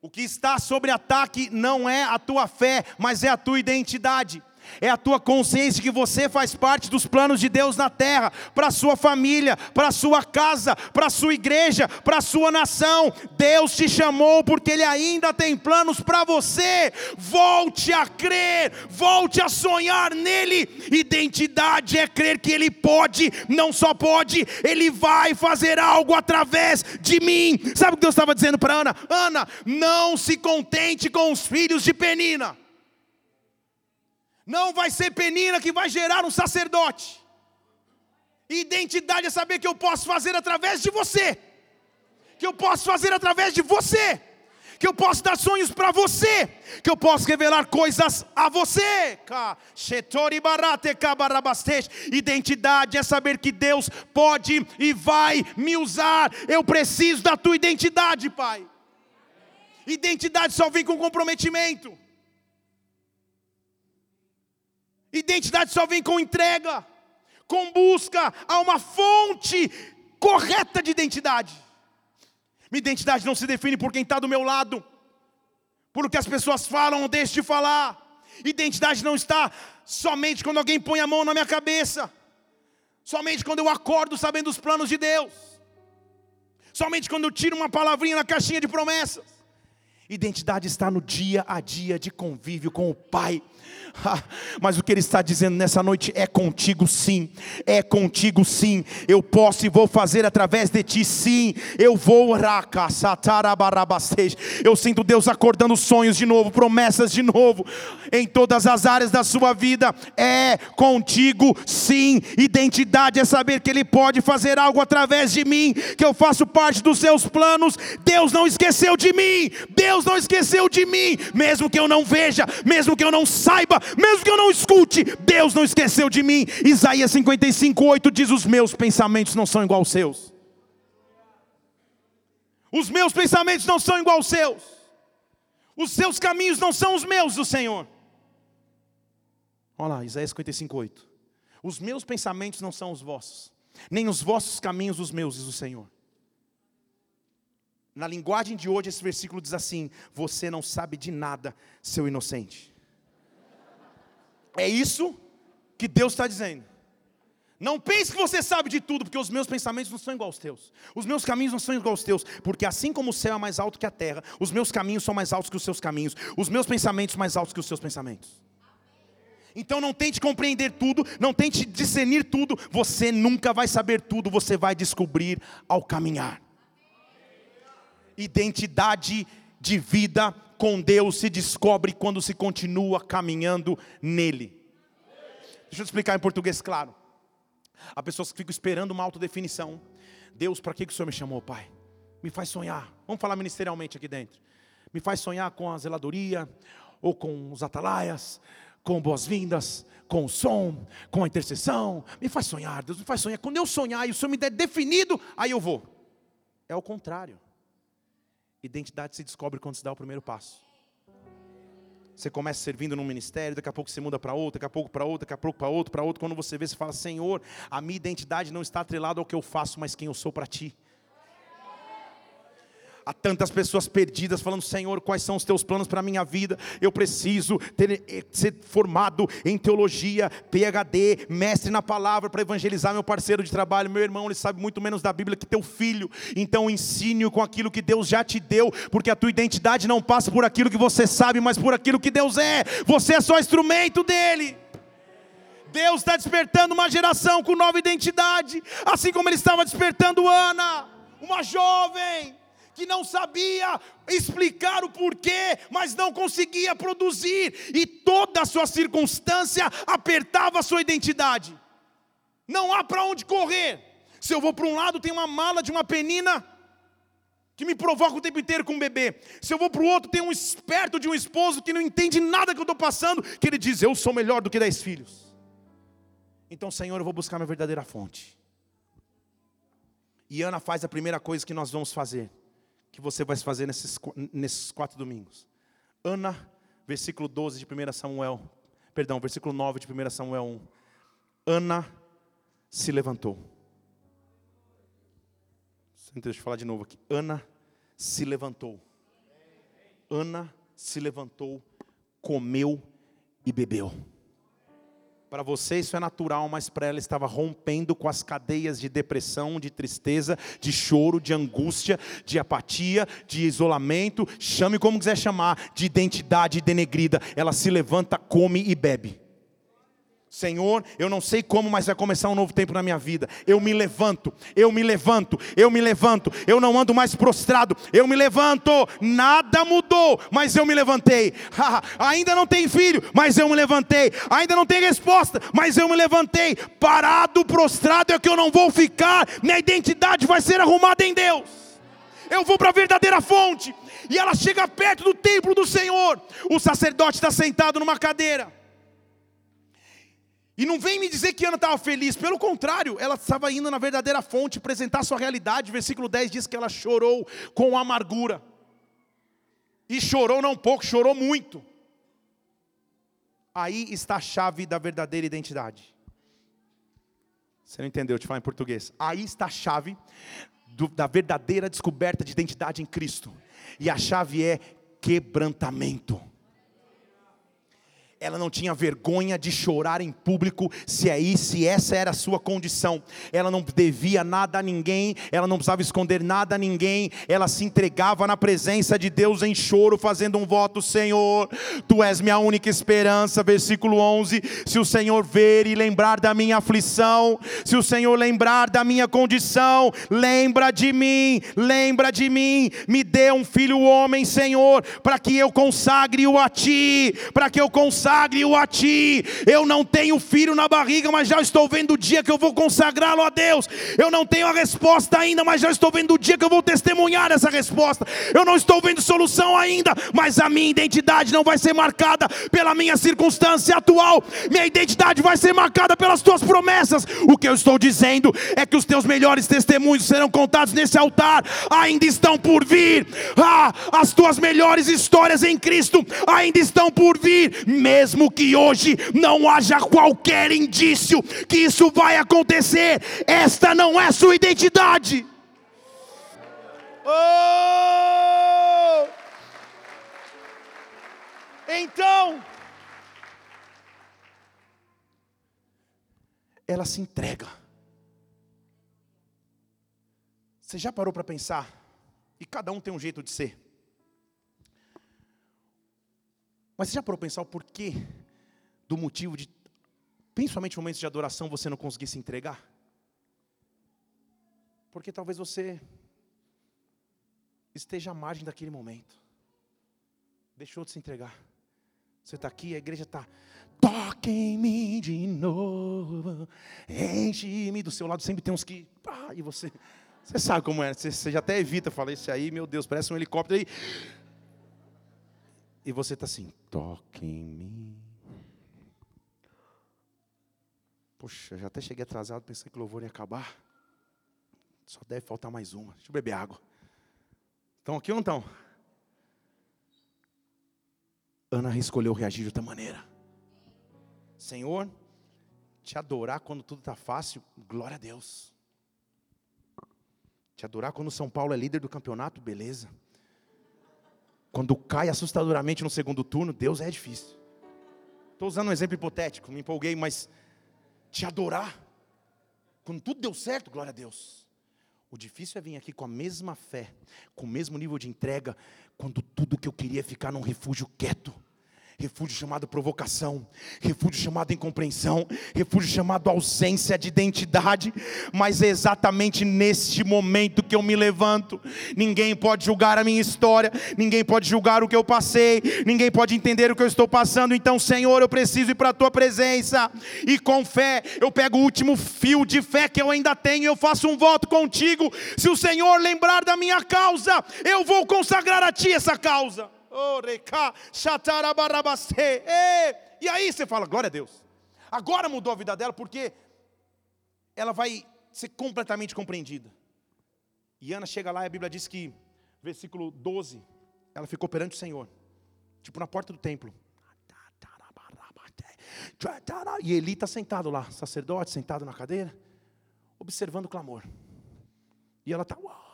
O que está sobre ataque não é a tua fé, mas é a tua identidade é a tua consciência que você faz parte dos planos de Deus na terra, para a sua família, para a sua casa, para a sua igreja, para a sua nação. Deus te chamou porque Ele ainda tem planos para você. Volte a crer, volte a sonhar nele. Identidade é crer que Ele pode, não só pode, Ele vai fazer algo através de mim. Sabe o que Deus estava dizendo para Ana? Ana, não se contente com os filhos de Penina. Não vai ser penina que vai gerar um sacerdote. Identidade é saber que eu posso fazer através de você. Que eu posso fazer através de você. Que eu posso dar sonhos para você. Que eu posso revelar coisas a você. Identidade é saber que Deus pode e vai me usar. Eu preciso da tua identidade, Pai. Identidade só vem com comprometimento. Identidade só vem com entrega, com busca a uma fonte correta de identidade. Minha identidade não se define por quem está do meu lado, por o que as pessoas falam ou deixam de falar. Identidade não está somente quando alguém põe a mão na minha cabeça, somente quando eu acordo sabendo os planos de Deus, somente quando eu tiro uma palavrinha na caixinha de promessas. Identidade está no dia a dia de convívio com o Pai. Mas o que Ele está dizendo nessa noite é contigo sim, é contigo sim. Eu posso e vou fazer através de ti sim. Eu vou, eu sinto Deus acordando sonhos de novo, promessas de novo, em todas as áreas da sua vida. É contigo sim. Identidade é saber que Ele pode fazer algo através de mim, que eu faço parte dos seus planos. Deus não esqueceu de mim. Deus Deus não esqueceu de mim, mesmo que eu não veja, mesmo que eu não saiba, mesmo que eu não escute, Deus não esqueceu de mim. Isaías 55, 8 diz: Os meus pensamentos não são igual aos seus. Os meus pensamentos não são igual aos seus. Os seus caminhos não são os meus, do Senhor. Olha lá, Isaías 55, 8. Os meus pensamentos não são os vossos, nem os vossos caminhos os meus, diz o Senhor. Na linguagem de hoje, esse versículo diz assim: Você não sabe de nada, seu inocente. É isso que Deus está dizendo. Não pense que você sabe de tudo, porque os meus pensamentos não são igual aos teus. Os meus caminhos não são igual aos teus, porque assim como o céu é mais alto que a terra, os meus caminhos são mais altos que os seus caminhos, os meus pensamentos mais altos que os seus pensamentos. Então não tente compreender tudo, não tente discernir tudo, você nunca vai saber tudo, você vai descobrir ao caminhar. Identidade de vida com Deus se descobre quando se continua caminhando nele. Deixa eu explicar em português claro. Há pessoas que ficam esperando uma autodefinição. Deus, para que, o Senhor me chamou, Pai? Me faz sonhar. Vamos falar ministerialmente aqui dentro. Me faz sonhar com a zeladoria, ou com os atalaias, com boas-vindas, com o som, com a intercessão. Me faz sonhar, Deus me faz sonhar. Quando eu sonhar e o Senhor me der definido, aí eu vou. É o contrário. Identidade se descobre quando se dá o primeiro passo. Você começa servindo num ministério, daqui a pouco você muda para outro, daqui a pouco para outro, daqui a pouco para outro, para outro. Quando você vê, você fala: Senhor, a minha identidade não está atrelada ao que eu faço, mas quem eu sou para ti. Há tantas pessoas perdidas falando: Senhor, quais são os teus planos para a minha vida? Eu preciso ter, eh, ser formado em teologia, PhD, mestre na palavra para evangelizar meu parceiro de trabalho. Meu irmão, ele sabe muito menos da Bíblia que teu filho. Então ensine-o com aquilo que Deus já te deu, porque a tua identidade não passa por aquilo que você sabe, mas por aquilo que Deus é. Você é só instrumento dele. Deus está despertando uma geração com nova identidade, assim como Ele estava despertando Ana, uma jovem que não sabia explicar o porquê, mas não conseguia produzir, e toda a sua circunstância apertava a sua identidade. Não há para onde correr. Se eu vou para um lado, tem uma mala de uma penina que me provoca o tempo inteiro com um bebê. Se eu vou para o outro, tem um esperto de um esposo que não entende nada que eu estou passando, que ele diz: Eu sou melhor do que dez filhos. Então, Senhor, eu vou buscar minha verdadeira fonte. E Ana faz a primeira coisa que nós vamos fazer que você vai fazer nesses, nesses quatro domingos. Ana, versículo 12 de 1 Samuel, perdão, versículo 9 de 1 Samuel 1. Ana se levantou. Deixa eu falar de novo aqui. Ana se levantou. Ana se levantou, comeu e bebeu. Para você isso é natural, mas para ela estava rompendo com as cadeias de depressão, de tristeza, de choro, de angústia, de apatia, de isolamento, chame como quiser chamar, de identidade denegrida. Ela se levanta, come e bebe. Senhor, eu não sei como, mas vai começar um novo tempo na minha vida. Eu me levanto, eu me levanto, eu me levanto. Eu não ando mais prostrado, eu me levanto. Nada mudou, mas eu me levantei. Ainda não tem filho, mas eu me levantei. Ainda não tem resposta, mas eu me levantei. Parado, prostrado é que eu não vou ficar. Minha identidade vai ser arrumada em Deus. Eu vou para a verdadeira fonte. E ela chega perto do templo do Senhor. O sacerdote está sentado numa cadeira. E não vem me dizer que Ana estava feliz, pelo contrário, ela estava indo na verdadeira fonte apresentar sua realidade. Versículo 10 diz que ela chorou com amargura. E chorou não pouco, chorou muito. Aí está a chave da verdadeira identidade. Você não entendeu, eu te falar em português. Aí está a chave do, da verdadeira descoberta de identidade em Cristo. E a chave é quebrantamento ela não tinha vergonha de chorar em público, se é isso, se essa era a sua condição. Ela não devia nada a ninguém, ela não precisava esconder nada a ninguém, ela se entregava na presença de Deus em choro, fazendo um voto: Senhor, tu és minha única esperança. Versículo 11: Se o Senhor ver e lembrar da minha aflição, se o Senhor lembrar da minha condição, lembra de mim, lembra de mim, me dê um filho homem, Senhor, para que eu consagre-o a ti, para que eu consagre consagre-o a ti. Eu não tenho filho na barriga, mas já estou vendo o dia que eu vou consagrá-lo a Deus. Eu não tenho a resposta ainda, mas já estou vendo o dia que eu vou testemunhar essa resposta. Eu não estou vendo solução ainda, mas a minha identidade não vai ser marcada pela minha circunstância atual. Minha identidade vai ser marcada pelas tuas promessas. O que eu estou dizendo é que os teus melhores testemunhos serão contados nesse altar, ainda estão por vir. Ah, as tuas melhores histórias em Cristo ainda estão por vir. Mesmo mesmo que hoje não haja qualquer indício que isso vai acontecer, esta não é sua identidade. Oh! Então, ela se entrega. Você já parou para pensar? E cada um tem um jeito de ser. Mas você já parou pensar o porquê do motivo de, principalmente momentos de adoração, você não conseguir se entregar? Porque talvez você esteja à margem daquele momento. Deixou de se entregar. Você está aqui, a igreja está. Toque em mim de novo, enche-me. Do seu lado sempre tem uns que. Ah, e você. Você sabe como é, você, você já até evita falar isso aí, meu Deus, parece um helicóptero aí. E você está assim, toque em mim. Poxa, já até cheguei atrasado, pensei que o louvor ia acabar. Só deve faltar mais uma. Deixa eu beber água. Estão aqui ou não estão? Ana escolheu reagir de outra maneira. Senhor, te adorar quando tudo está fácil, glória a Deus. Te adorar quando São Paulo é líder do campeonato, beleza. Quando cai assustadoramente no segundo turno, Deus é difícil. Estou usando um exemplo hipotético, me empolguei, mas te adorar, quando tudo deu certo, glória a Deus. O difícil é vir aqui com a mesma fé, com o mesmo nível de entrega, quando tudo que eu queria é ficar num refúgio quieto refúgio chamado provocação, refúgio chamado incompreensão, refúgio chamado ausência de identidade, mas é exatamente neste momento que eu me levanto. Ninguém pode julgar a minha história, ninguém pode julgar o que eu passei, ninguém pode entender o que eu estou passando. Então, Senhor, eu preciso ir para a tua presença e com fé, eu pego o último fio de fé que eu ainda tenho, eu faço um voto contigo. Se o Senhor lembrar da minha causa, eu vou consagrar a ti essa causa. E aí você fala, glória a Deus. Agora mudou a vida dela porque ela vai ser completamente compreendida. E Ana chega lá e a Bíblia diz que, versículo 12, ela ficou perante o Senhor, tipo na porta do templo. E Eli está sentado lá, sacerdote, sentado na cadeira, observando o clamor. E ela está, uau,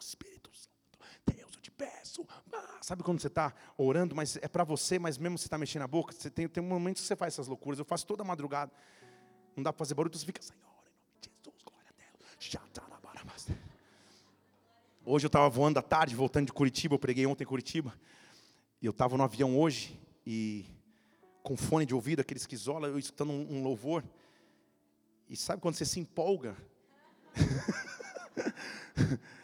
Sabe quando você está orando, mas é para você, mas mesmo você está mexendo a boca? Você tem, tem um momento que você faz essas loucuras. Eu faço toda madrugada. Não dá para fazer barulho, então você fica, Senhor, em nome de Jesus, glória a Deus. Hoje eu estava voando à tarde, voltando de Curitiba. Eu preguei ontem em Curitiba. E eu estava no avião hoje, e com fone de ouvido, aqueles que isola, eu escutando um, um louvor. E sabe quando você se empolga?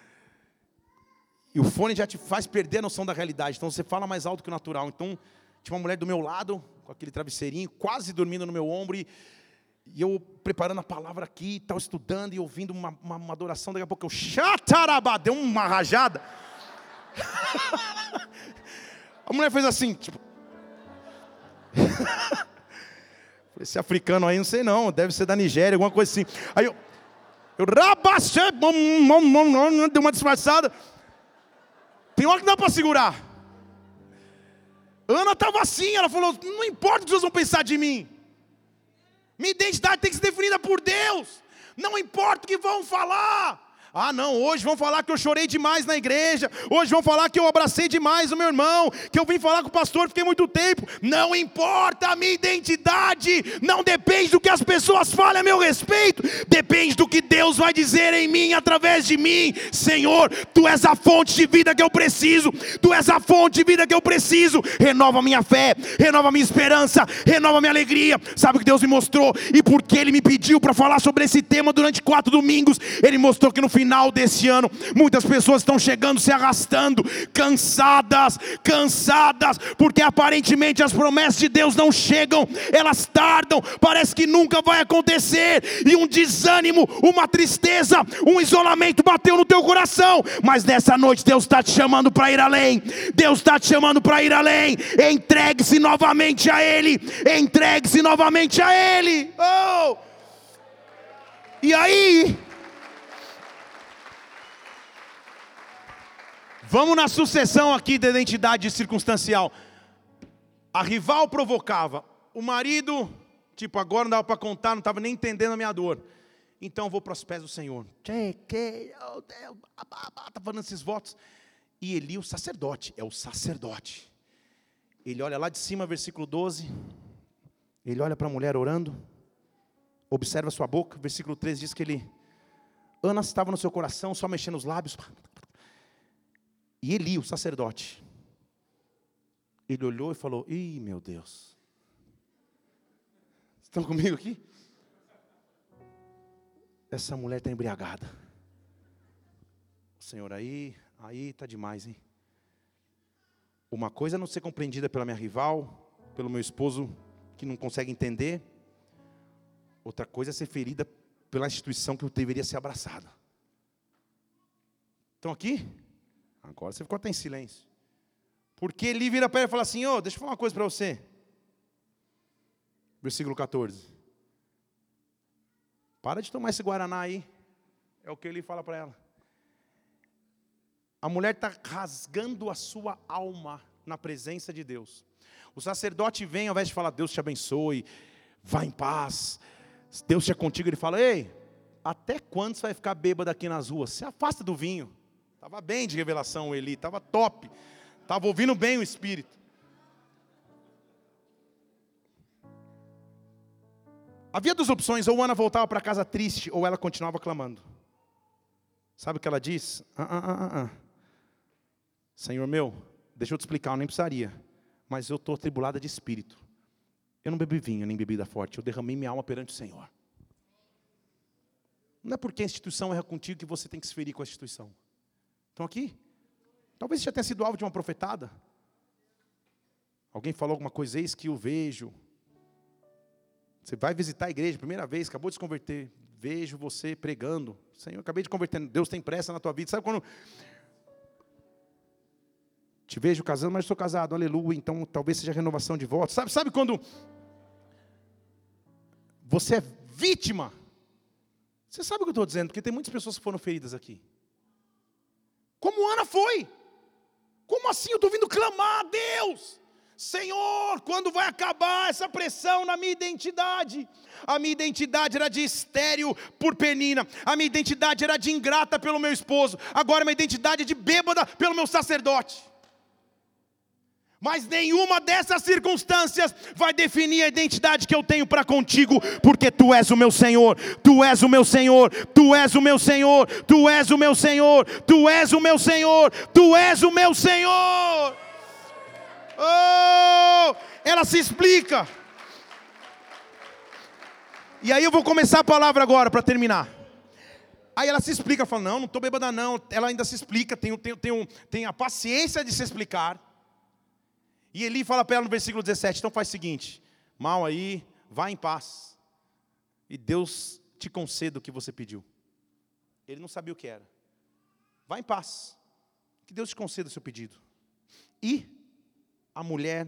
E o fone já te faz perder a noção da realidade. Então você fala mais alto que o natural. Então, tinha uma mulher do meu lado, com aquele travesseirinho, quase dormindo no meu ombro. E, e eu preparando a palavra aqui, tal, estudando e ouvindo uma, uma, uma adoração. Daqui a pouco eu, chatarabá, deu uma rajada. a mulher fez assim, tipo. Esse africano aí, não sei não, deve ser da Nigéria, alguma coisa assim. Aí eu, eu deu uma disfarçada. Tem hora que dá para segurar. Ana estava assim, ela falou: não importa o que vocês vão pensar de mim. Minha identidade tem que ser definida por Deus. Não importa o que vão falar. Ah, não, hoje vão falar que eu chorei demais na igreja. Hoje vão falar que eu abracei demais o meu irmão. Que eu vim falar com o pastor, fiquei muito tempo. Não importa a minha identidade. Não depende do que as pessoas falem a meu respeito. Depende do que Deus vai dizer em mim, através de mim. Senhor, tu és a fonte de vida que eu preciso. Tu és a fonte de vida que eu preciso. Renova minha fé, renova minha esperança, renova minha alegria. Sabe o que Deus me mostrou? E porque Ele me pediu para falar sobre esse tema durante quatro domingos, Ele mostrou que no final desse ano, muitas pessoas estão chegando se arrastando, cansadas, cansadas, porque aparentemente as promessas de Deus não chegam, elas tardam, parece que nunca vai acontecer, e um desânimo, uma tristeza, um isolamento bateu no teu coração, mas nessa noite Deus está te chamando para ir além, Deus está te chamando para ir além, entregue-se novamente a Ele, entregue-se novamente a Ele. Oh! E aí, Vamos na sucessão aqui da identidade circunstancial. A rival provocava. O marido, tipo, agora não dava para contar, não estava nem entendendo a minha dor. Então eu vou para os pés do Senhor. Está falando esses votos. E Eli, o sacerdote, é o sacerdote. Ele olha lá de cima, versículo 12. Ele olha para a mulher orando. Observa sua boca, versículo 13 diz que ele. Ana estava no seu coração, só mexendo os lábios. E Eli, o sacerdote, ele olhou e falou: Ih, meu Deus. Estão comigo aqui? Essa mulher está embriagada. Senhor, aí, aí está demais, hein? Uma coisa é não ser compreendida pela minha rival, pelo meu esposo que não consegue entender. Outra coisa é ser ferida pela instituição que eu deveria ser abraçada. Estão aqui? Agora você ficou até em silêncio. Porque ele vira para ele e fala assim: oh, deixa eu falar uma coisa para você. Versículo 14. Para de tomar esse Guaraná aí. É o que ele fala para ela. A mulher está rasgando a sua alma na presença de Deus. O sacerdote vem, ao invés de falar, Deus te abençoe, vá em paz, Deus te é contigo, ele fala, ei, até quando você vai ficar bêbado aqui nas ruas? Se afasta do vinho. Estava bem de revelação Eli, estava top. Estava ouvindo bem o Espírito. Havia duas opções, ou Ana voltava para casa triste, ou ela continuava clamando. Sabe o que ela diz? Ah, ah, ah, ah. ah. Senhor meu, deixa eu te explicar, eu nem precisaria, mas eu estou atribulada de espírito. Eu não bebi vinho nem bebida forte, eu derramei minha alma perante o Senhor. Não é porque a instituição erra contigo que você tem que se ferir com a instituição. Estão aqui? Talvez já tenha sido alvo de uma profetada. Alguém falou alguma coisa, eis que eu vejo. Você vai visitar a igreja, primeira vez, acabou de se converter. Vejo você pregando. Senhor, acabei de converter. Deus tem pressa na tua vida. Sabe quando te vejo casando, mas estou casado, aleluia. Então talvez seja renovação de votos. Sabe, sabe quando você é vítima? Você sabe o que eu estou dizendo? Porque tem muitas pessoas que foram feridas aqui. Como Ana foi? Como assim? Eu estou vindo clamar a Deus. Senhor, quando vai acabar essa pressão na minha identidade? A minha identidade era de estéreo por penina, a minha identidade era de ingrata pelo meu esposo, agora minha identidade é de bêbada pelo meu sacerdote. Mas nenhuma dessas circunstâncias vai definir a identidade que eu tenho para contigo, porque tu és o meu Senhor, tu és o meu Senhor, tu és o meu Senhor, tu és o meu Senhor, tu és o meu Senhor, tu és o meu Senhor. Oh, ela se explica. E aí eu vou começar a palavra agora para terminar. Aí ela se explica, fala: Não, não estou bêbada, não. Ela ainda se explica, tem, tem, tem, tem a paciência de se explicar. E Eli fala para ela no versículo 17: então faz o seguinte, mal aí, vá em paz, e Deus te conceda o que você pediu. Ele não sabia o que era. Vá em paz, que Deus te conceda o seu pedido. E a mulher,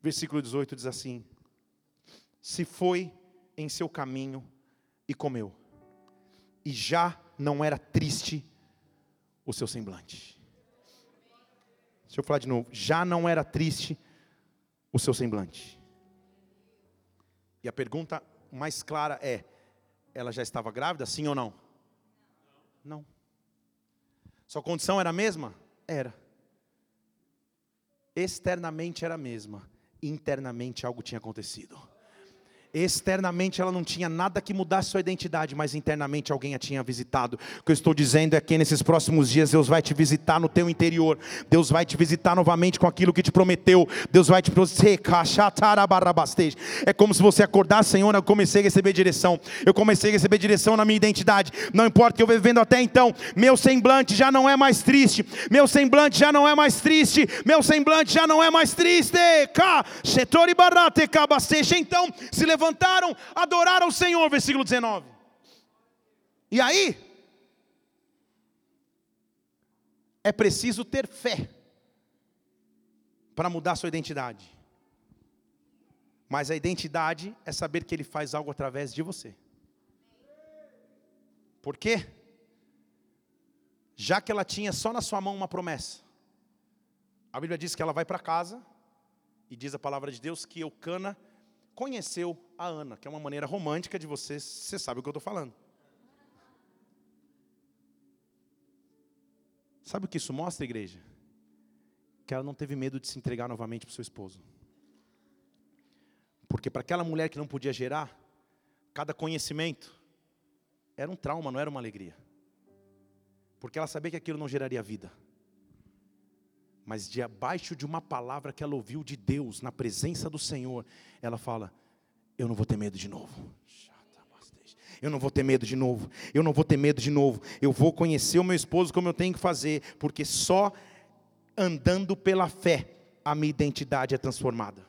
versículo 18 diz assim: se foi em seu caminho e comeu, e já não era triste o seu semblante. Deixa eu falar de novo. Já não era triste o seu semblante. E a pergunta mais clara é: ela já estava grávida, sim ou não? Não. Sua condição era a mesma? Era. Externamente era a mesma, internamente algo tinha acontecido. Externamente ela não tinha nada que mudasse sua identidade, mas internamente alguém a tinha visitado. O que eu estou dizendo é que nesses próximos dias Deus vai te visitar no teu interior. Deus vai te visitar novamente com aquilo que te prometeu. Deus vai te É como se você acordasse, Senhor, eu comecei a receber direção. Eu comecei a receber direção na minha identidade. Não importa o que eu vivendo até então, meu semblante já não é mais triste. Meu semblante já não é mais triste. Meu semblante já não é mais triste. Então, se levanta levantaram, adoraram o Senhor, versículo 19. E aí, é preciso ter fé para mudar sua identidade. Mas a identidade é saber que Ele faz algo através de você. Por quê? Já que ela tinha só na sua mão uma promessa. A Bíblia diz que ela vai para casa e diz a palavra de Deus que Eucana conheceu a Ana, que é uma maneira romântica de você, você sabe o que eu estou falando. Sabe o que isso mostra, igreja? Que ela não teve medo de se entregar novamente para o seu esposo. Porque para aquela mulher que não podia gerar, cada conhecimento era um trauma, não era uma alegria. Porque ela sabia que aquilo não geraria vida. Mas de abaixo de uma palavra que ela ouviu de Deus, na presença do Senhor, ela fala: Eu não vou ter medo de novo. Eu não vou ter medo de novo. Eu não vou ter medo de novo. Eu vou conhecer o meu esposo como eu tenho que fazer, porque só andando pela fé a minha identidade é transformada.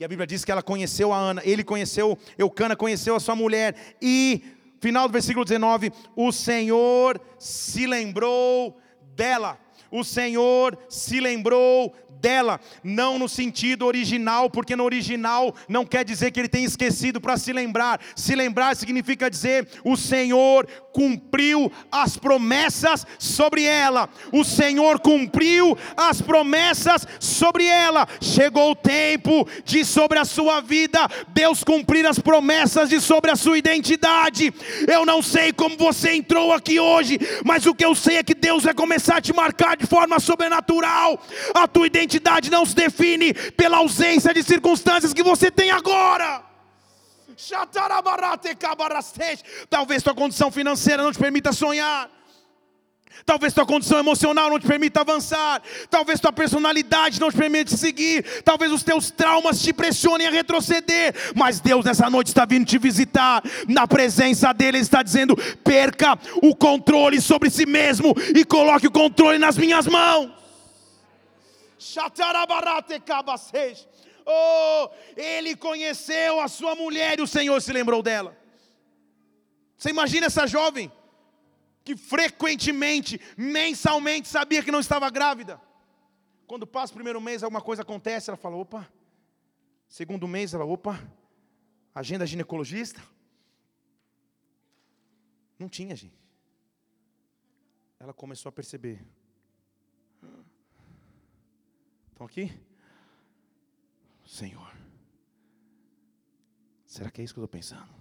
E a Bíblia diz que ela conheceu a Ana, ele conheceu, Eucana conheceu a sua mulher, e, final do versículo 19, o Senhor se lembrou dela. O Senhor se lembrou dela, não no sentido original, porque no original não quer dizer que ele tem esquecido para se lembrar. Se lembrar significa dizer: o Senhor cumpriu as promessas sobre ela. O Senhor cumpriu as promessas sobre ela. Chegou o tempo de sobre a sua vida Deus cumprir as promessas de sobre a sua identidade. Eu não sei como você entrou aqui hoje, mas o que eu sei é que Deus vai começar a te marcar de forma sobrenatural. A tua identidade identidade não se define pela ausência de circunstâncias que você tem agora. Talvez tua condição financeira não te permita sonhar. Talvez tua condição emocional não te permita avançar. Talvez tua personalidade não te permita seguir. Talvez os teus traumas te pressionem a retroceder. Mas Deus nessa noite está vindo te visitar. Na presença dele, Ele está dizendo: perca o controle sobre si mesmo e coloque o controle nas minhas mãos. Oh, ele conheceu a sua mulher e o Senhor se lembrou dela. Você imagina essa jovem que frequentemente, mensalmente sabia que não estava grávida. Quando passa o primeiro mês, alguma coisa acontece, ela fala: opa. Segundo mês, ela, opa, agenda ginecologista. Não tinha, gente. Ela começou a perceber: Estão aqui? Senhor, será que é isso que eu estou pensando?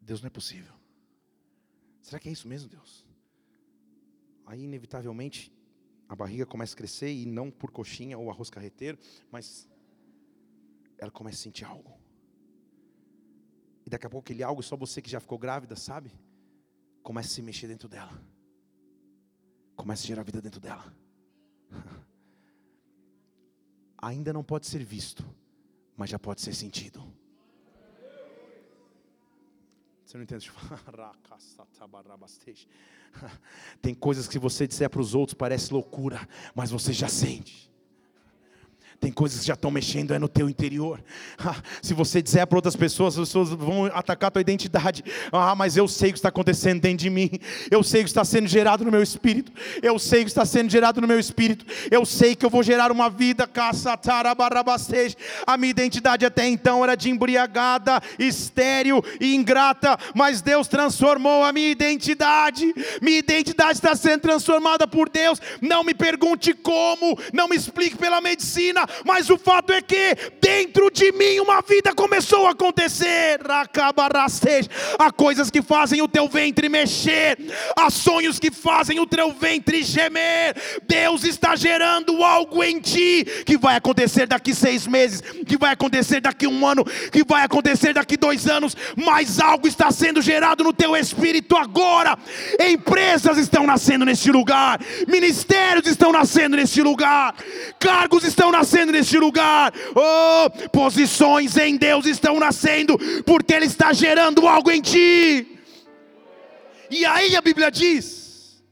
Deus não é possível. Será que é isso mesmo, Deus? Aí, inevitavelmente, a barriga começa a crescer e não por coxinha ou arroz carreteiro, mas ela começa a sentir algo. E daqui a pouco aquele algo, só você que já ficou grávida, sabe? Começa a se mexer dentro dela. Começa a gerar vida dentro dela. Ainda não pode ser visto, mas já pode ser sentido. Você não entende? Tem coisas que se você disser para os outros parece loucura, mas você já sente. Tem coisas que já estão mexendo é no teu interior. Ah, se você disser para outras pessoas, as pessoas vão atacar a tua identidade. Ah, mas eu sei o que está acontecendo dentro de mim. Eu sei o que está sendo gerado no meu espírito. Eu sei o que está sendo gerado no meu espírito. Eu sei que eu vou gerar uma vida. A minha identidade até então era de embriagada, estéril e ingrata. Mas Deus transformou a minha identidade. Minha identidade está sendo transformada por Deus. Não me pergunte como. Não me explique pela medicina mas o fato é que dentro de mim uma vida começou a acontecer. Há coisas que fazem o teu ventre mexer, há sonhos que fazem o teu ventre gemer. Deus está gerando algo em ti que vai acontecer daqui seis meses, que vai acontecer daqui um ano, que vai acontecer daqui dois anos, mas algo está sendo gerado no teu espírito agora. Empresas estão nascendo neste lugar, ministérios estão nascendo neste lugar, cargos estão nascendo neste lugar. Oh, posições em Deus estão nascendo, porque Ele está gerando algo em ti. E aí a Bíblia diz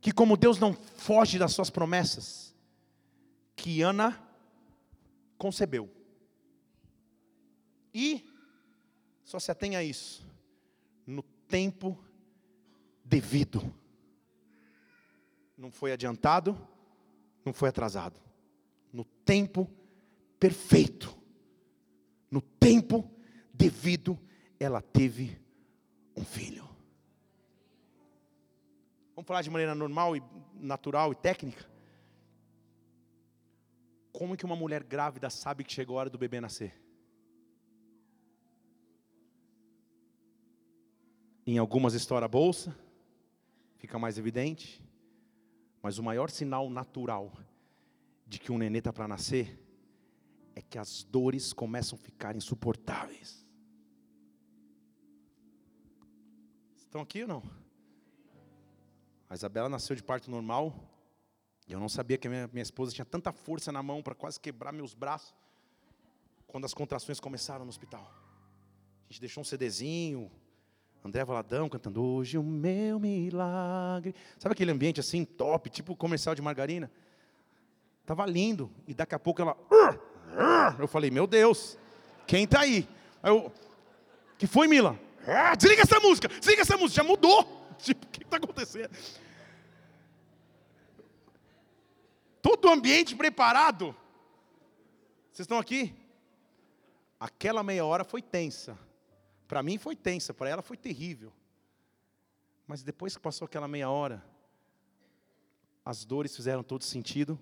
que, como Deus não foge das suas promessas, que Ana concebeu. E só se atenha a isso, no tempo devido. Não foi adiantado, não foi atrasado no tempo perfeito, no tempo devido, ela teve um filho. Vamos falar de maneira normal e natural e técnica? Como que uma mulher grávida sabe que chegou a hora do bebê nascer? Em algumas estoura a bolsa, fica mais evidente, mas o maior sinal natural de que um nenê está para nascer é que as dores começam a ficar insuportáveis. Estão aqui ou não? A Isabela nasceu de parto normal. Eu não sabia que a minha, minha esposa tinha tanta força na mão para quase quebrar meus braços. Quando as contrações começaram no hospital. A gente deixou um CDzinho, André Valadão cantando Hoje o meu milagre. Sabe aquele ambiente assim, top, tipo comercial de margarina? Tava lindo. E daqui a pouco ela. Eu falei, meu Deus, quem tá aí? aí eu, que foi, Mila? Ah, desliga essa música, desliga essa música, já mudou. Tipo, o que está acontecendo? Todo o ambiente preparado. Vocês estão aqui? Aquela meia hora foi tensa. Para mim foi tensa, para ela foi terrível. Mas depois que passou aquela meia hora, as dores fizeram todo sentido,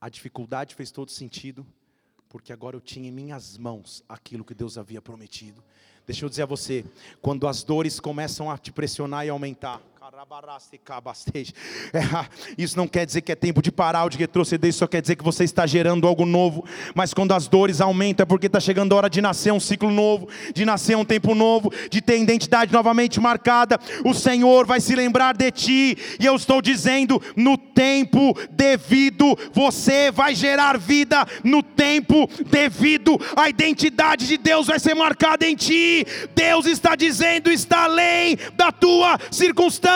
a dificuldade fez todo sentido, porque agora eu tinha em minhas mãos aquilo que Deus havia prometido. Deixa eu dizer a você, quando as dores começam a te pressionar e aumentar, é, isso não quer dizer que é tempo de parar ou de retroceder, isso só quer dizer que você está gerando algo novo. Mas quando as dores aumentam, é porque está chegando a hora de nascer um ciclo novo, de nascer um tempo novo, de ter identidade novamente marcada. O Senhor vai se lembrar de ti, e eu estou dizendo: no tempo devido, você vai gerar vida, no tempo devido, a identidade de Deus vai ser marcada em ti. Deus está dizendo, está além da tua circunstância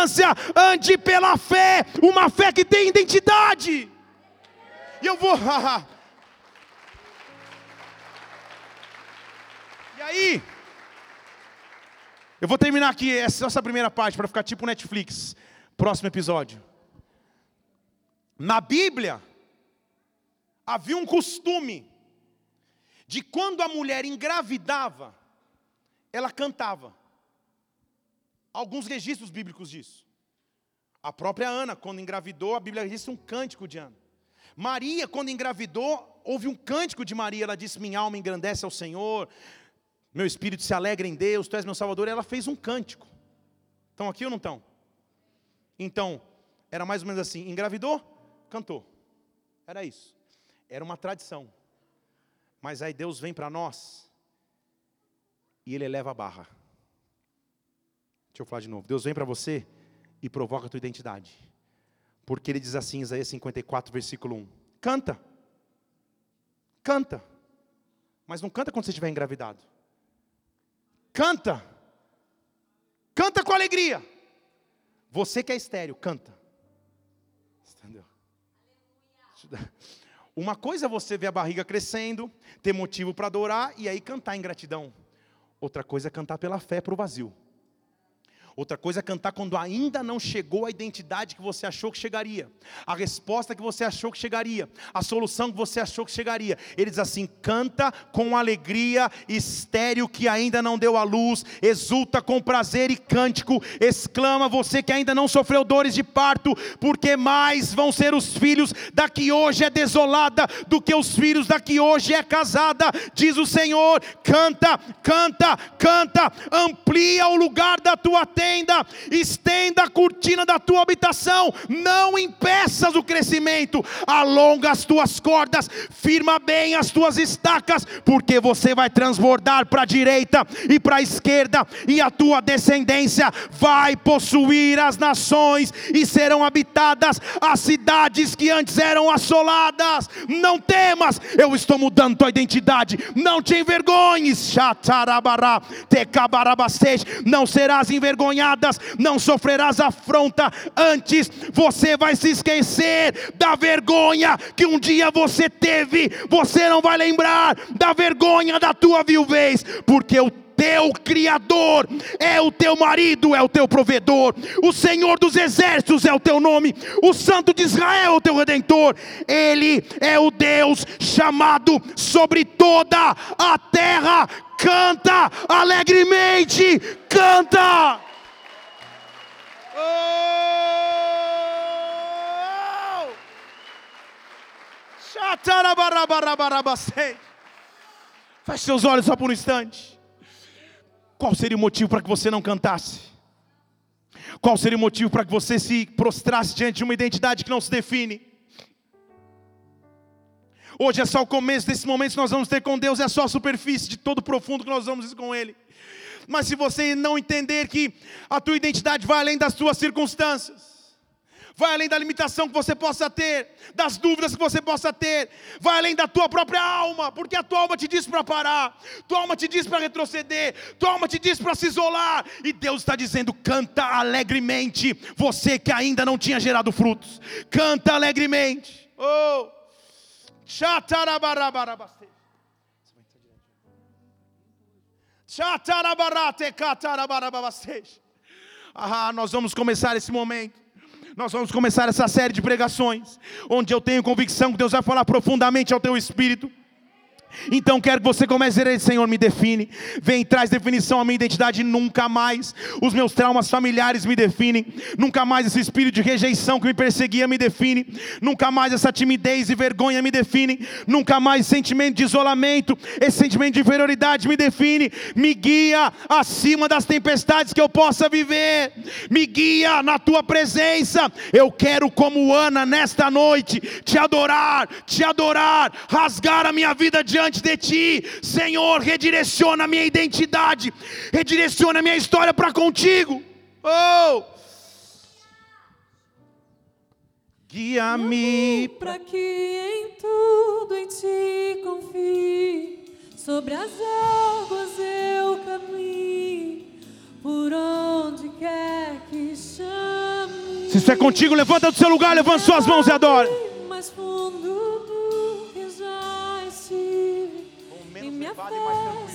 ande pela fé, uma fé que tem identidade. E eu vou. e aí? Eu vou terminar aqui essa, essa primeira parte para ficar tipo Netflix. Próximo episódio. Na Bíblia, havia um costume de quando a mulher engravidava, ela cantava alguns registros bíblicos disso. A própria Ana, quando engravidou, a Bíblia registra um cântico de Ana. Maria, quando engravidou, houve um cântico de Maria. Ela disse: Minha alma engrandece ao Senhor, meu espírito se alegra em Deus, Tu és meu Salvador. Ela fez um cântico. Estão aqui ou não estão? Então, era mais ou menos assim: engravidou, cantou. Era isso. Era uma tradição. Mas aí Deus vem para nós e Ele eleva a barra. Deixa eu falar de novo. Deus vem para você e provoca a tua identidade. Porque ele diz assim, Isaías 54, versículo 1: Canta. Canta. Mas não canta quando você estiver engravidado. Canta. Canta com alegria. Você que é estéreo, canta. Entendeu? Uma coisa é você ver a barriga crescendo, ter motivo para adorar e aí cantar em gratidão. Outra coisa é cantar pela fé para o vazio. Outra coisa é cantar quando ainda não chegou a identidade que você achou que chegaria, a resposta que você achou que chegaria, a solução que você achou que chegaria. Ele diz assim: canta com alegria, estéreo que ainda não deu a luz, exulta com prazer e cântico, exclama você que ainda não sofreu dores de parto, porque mais vão ser os filhos da que hoje é desolada do que os filhos da que hoje é casada, diz o Senhor. Canta, canta, canta, amplia o lugar da tua terra estenda a cortina da tua habitação, não impeças o crescimento, alonga as tuas cordas, firma bem as tuas estacas, porque você vai transbordar para a direita e para a esquerda, e a tua descendência vai possuir as nações e serão habitadas as cidades que antes eram assoladas. Não temas, eu estou mudando tua identidade, não te envergonhes, não serás envergonhado envergonhadas, não sofrerás afronta, antes você vai se esquecer da vergonha que um dia você teve, você não vai lembrar da vergonha da tua viuvez, porque o teu Criador é o teu marido, é o teu provedor, o Senhor dos exércitos é o teu nome, o Santo de Israel é o teu redentor, Ele é o Deus chamado sobre toda a terra. Canta alegremente, canta. Feche seus olhos só por um instante. Qual seria o motivo para que você não cantasse? Qual seria o motivo para que você se prostrasse diante de uma identidade que não se define? Hoje é só o começo desses momentos que nós vamos ter com Deus, é só a superfície de todo o profundo que nós vamos ter com Ele. Mas se você não entender que a tua identidade vai além das tuas circunstâncias, vai além da limitação que você possa ter, das dúvidas que você possa ter, vai além da tua própria alma, porque a tua alma te diz para parar, tua alma te diz para retroceder, tua alma te diz para se isolar, e Deus está dizendo: canta alegremente, você que ainda não tinha gerado frutos, canta alegremente. Oh, Chatarabarabarabastei. Ah, nós vamos começar esse momento. Nós vamos começar essa série de pregações, onde eu tenho convicção que Deus vai falar profundamente ao teu espírito. Então quero que você comece a dizer: Senhor, me define. Vem, traz definição à minha identidade. Nunca mais os meus traumas familiares me definem. Nunca mais esse espírito de rejeição que me perseguia me define. Nunca mais essa timidez e vergonha me define. Nunca mais esse sentimento de isolamento, esse sentimento de inferioridade me define. Me guia acima das tempestades que eu possa viver. Me guia na tua presença. Eu quero, como Ana, nesta noite, te adorar, te adorar, rasgar a minha vida diante diante de ti, Senhor, redireciona a minha identidade, redireciona a minha história para contigo. Oh! Guia-me para que em tudo em ti confie, sobre as águas eu caminhe, por onde quer que chame. Se isso é contigo, levanta do seu lugar, levanta suas mãos e adore. Mais fundo minha fé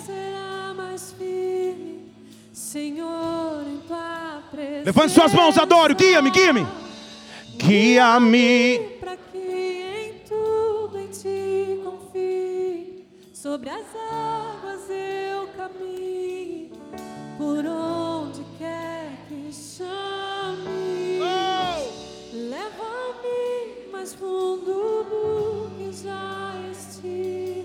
será mais firme, Senhor, em tua presença. Levante suas mãos, adoro, guia-me, guia-me. Guia-me. Para que em tudo em ti confie, sobre as águas eu caminho, por onde quer que chame. Oh! Leva-me mais fundo do que já estive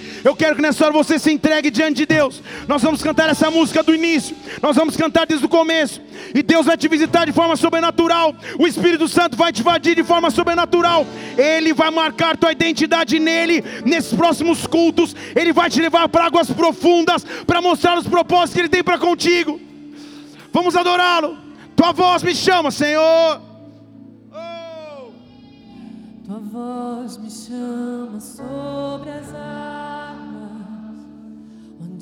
Eu quero que nessa hora você se entregue diante de Deus. Nós vamos cantar essa música do início. Nós vamos cantar desde o começo. E Deus vai te visitar de forma sobrenatural. O Espírito Santo vai te invadir de forma sobrenatural. Ele vai marcar tua identidade nele. Nesses próximos cultos, Ele vai te levar para águas profundas para mostrar os propósitos que Ele tem para contigo. Vamos adorá-lo. Tua voz me chama, Senhor. Tua voz me chama sobre as águas,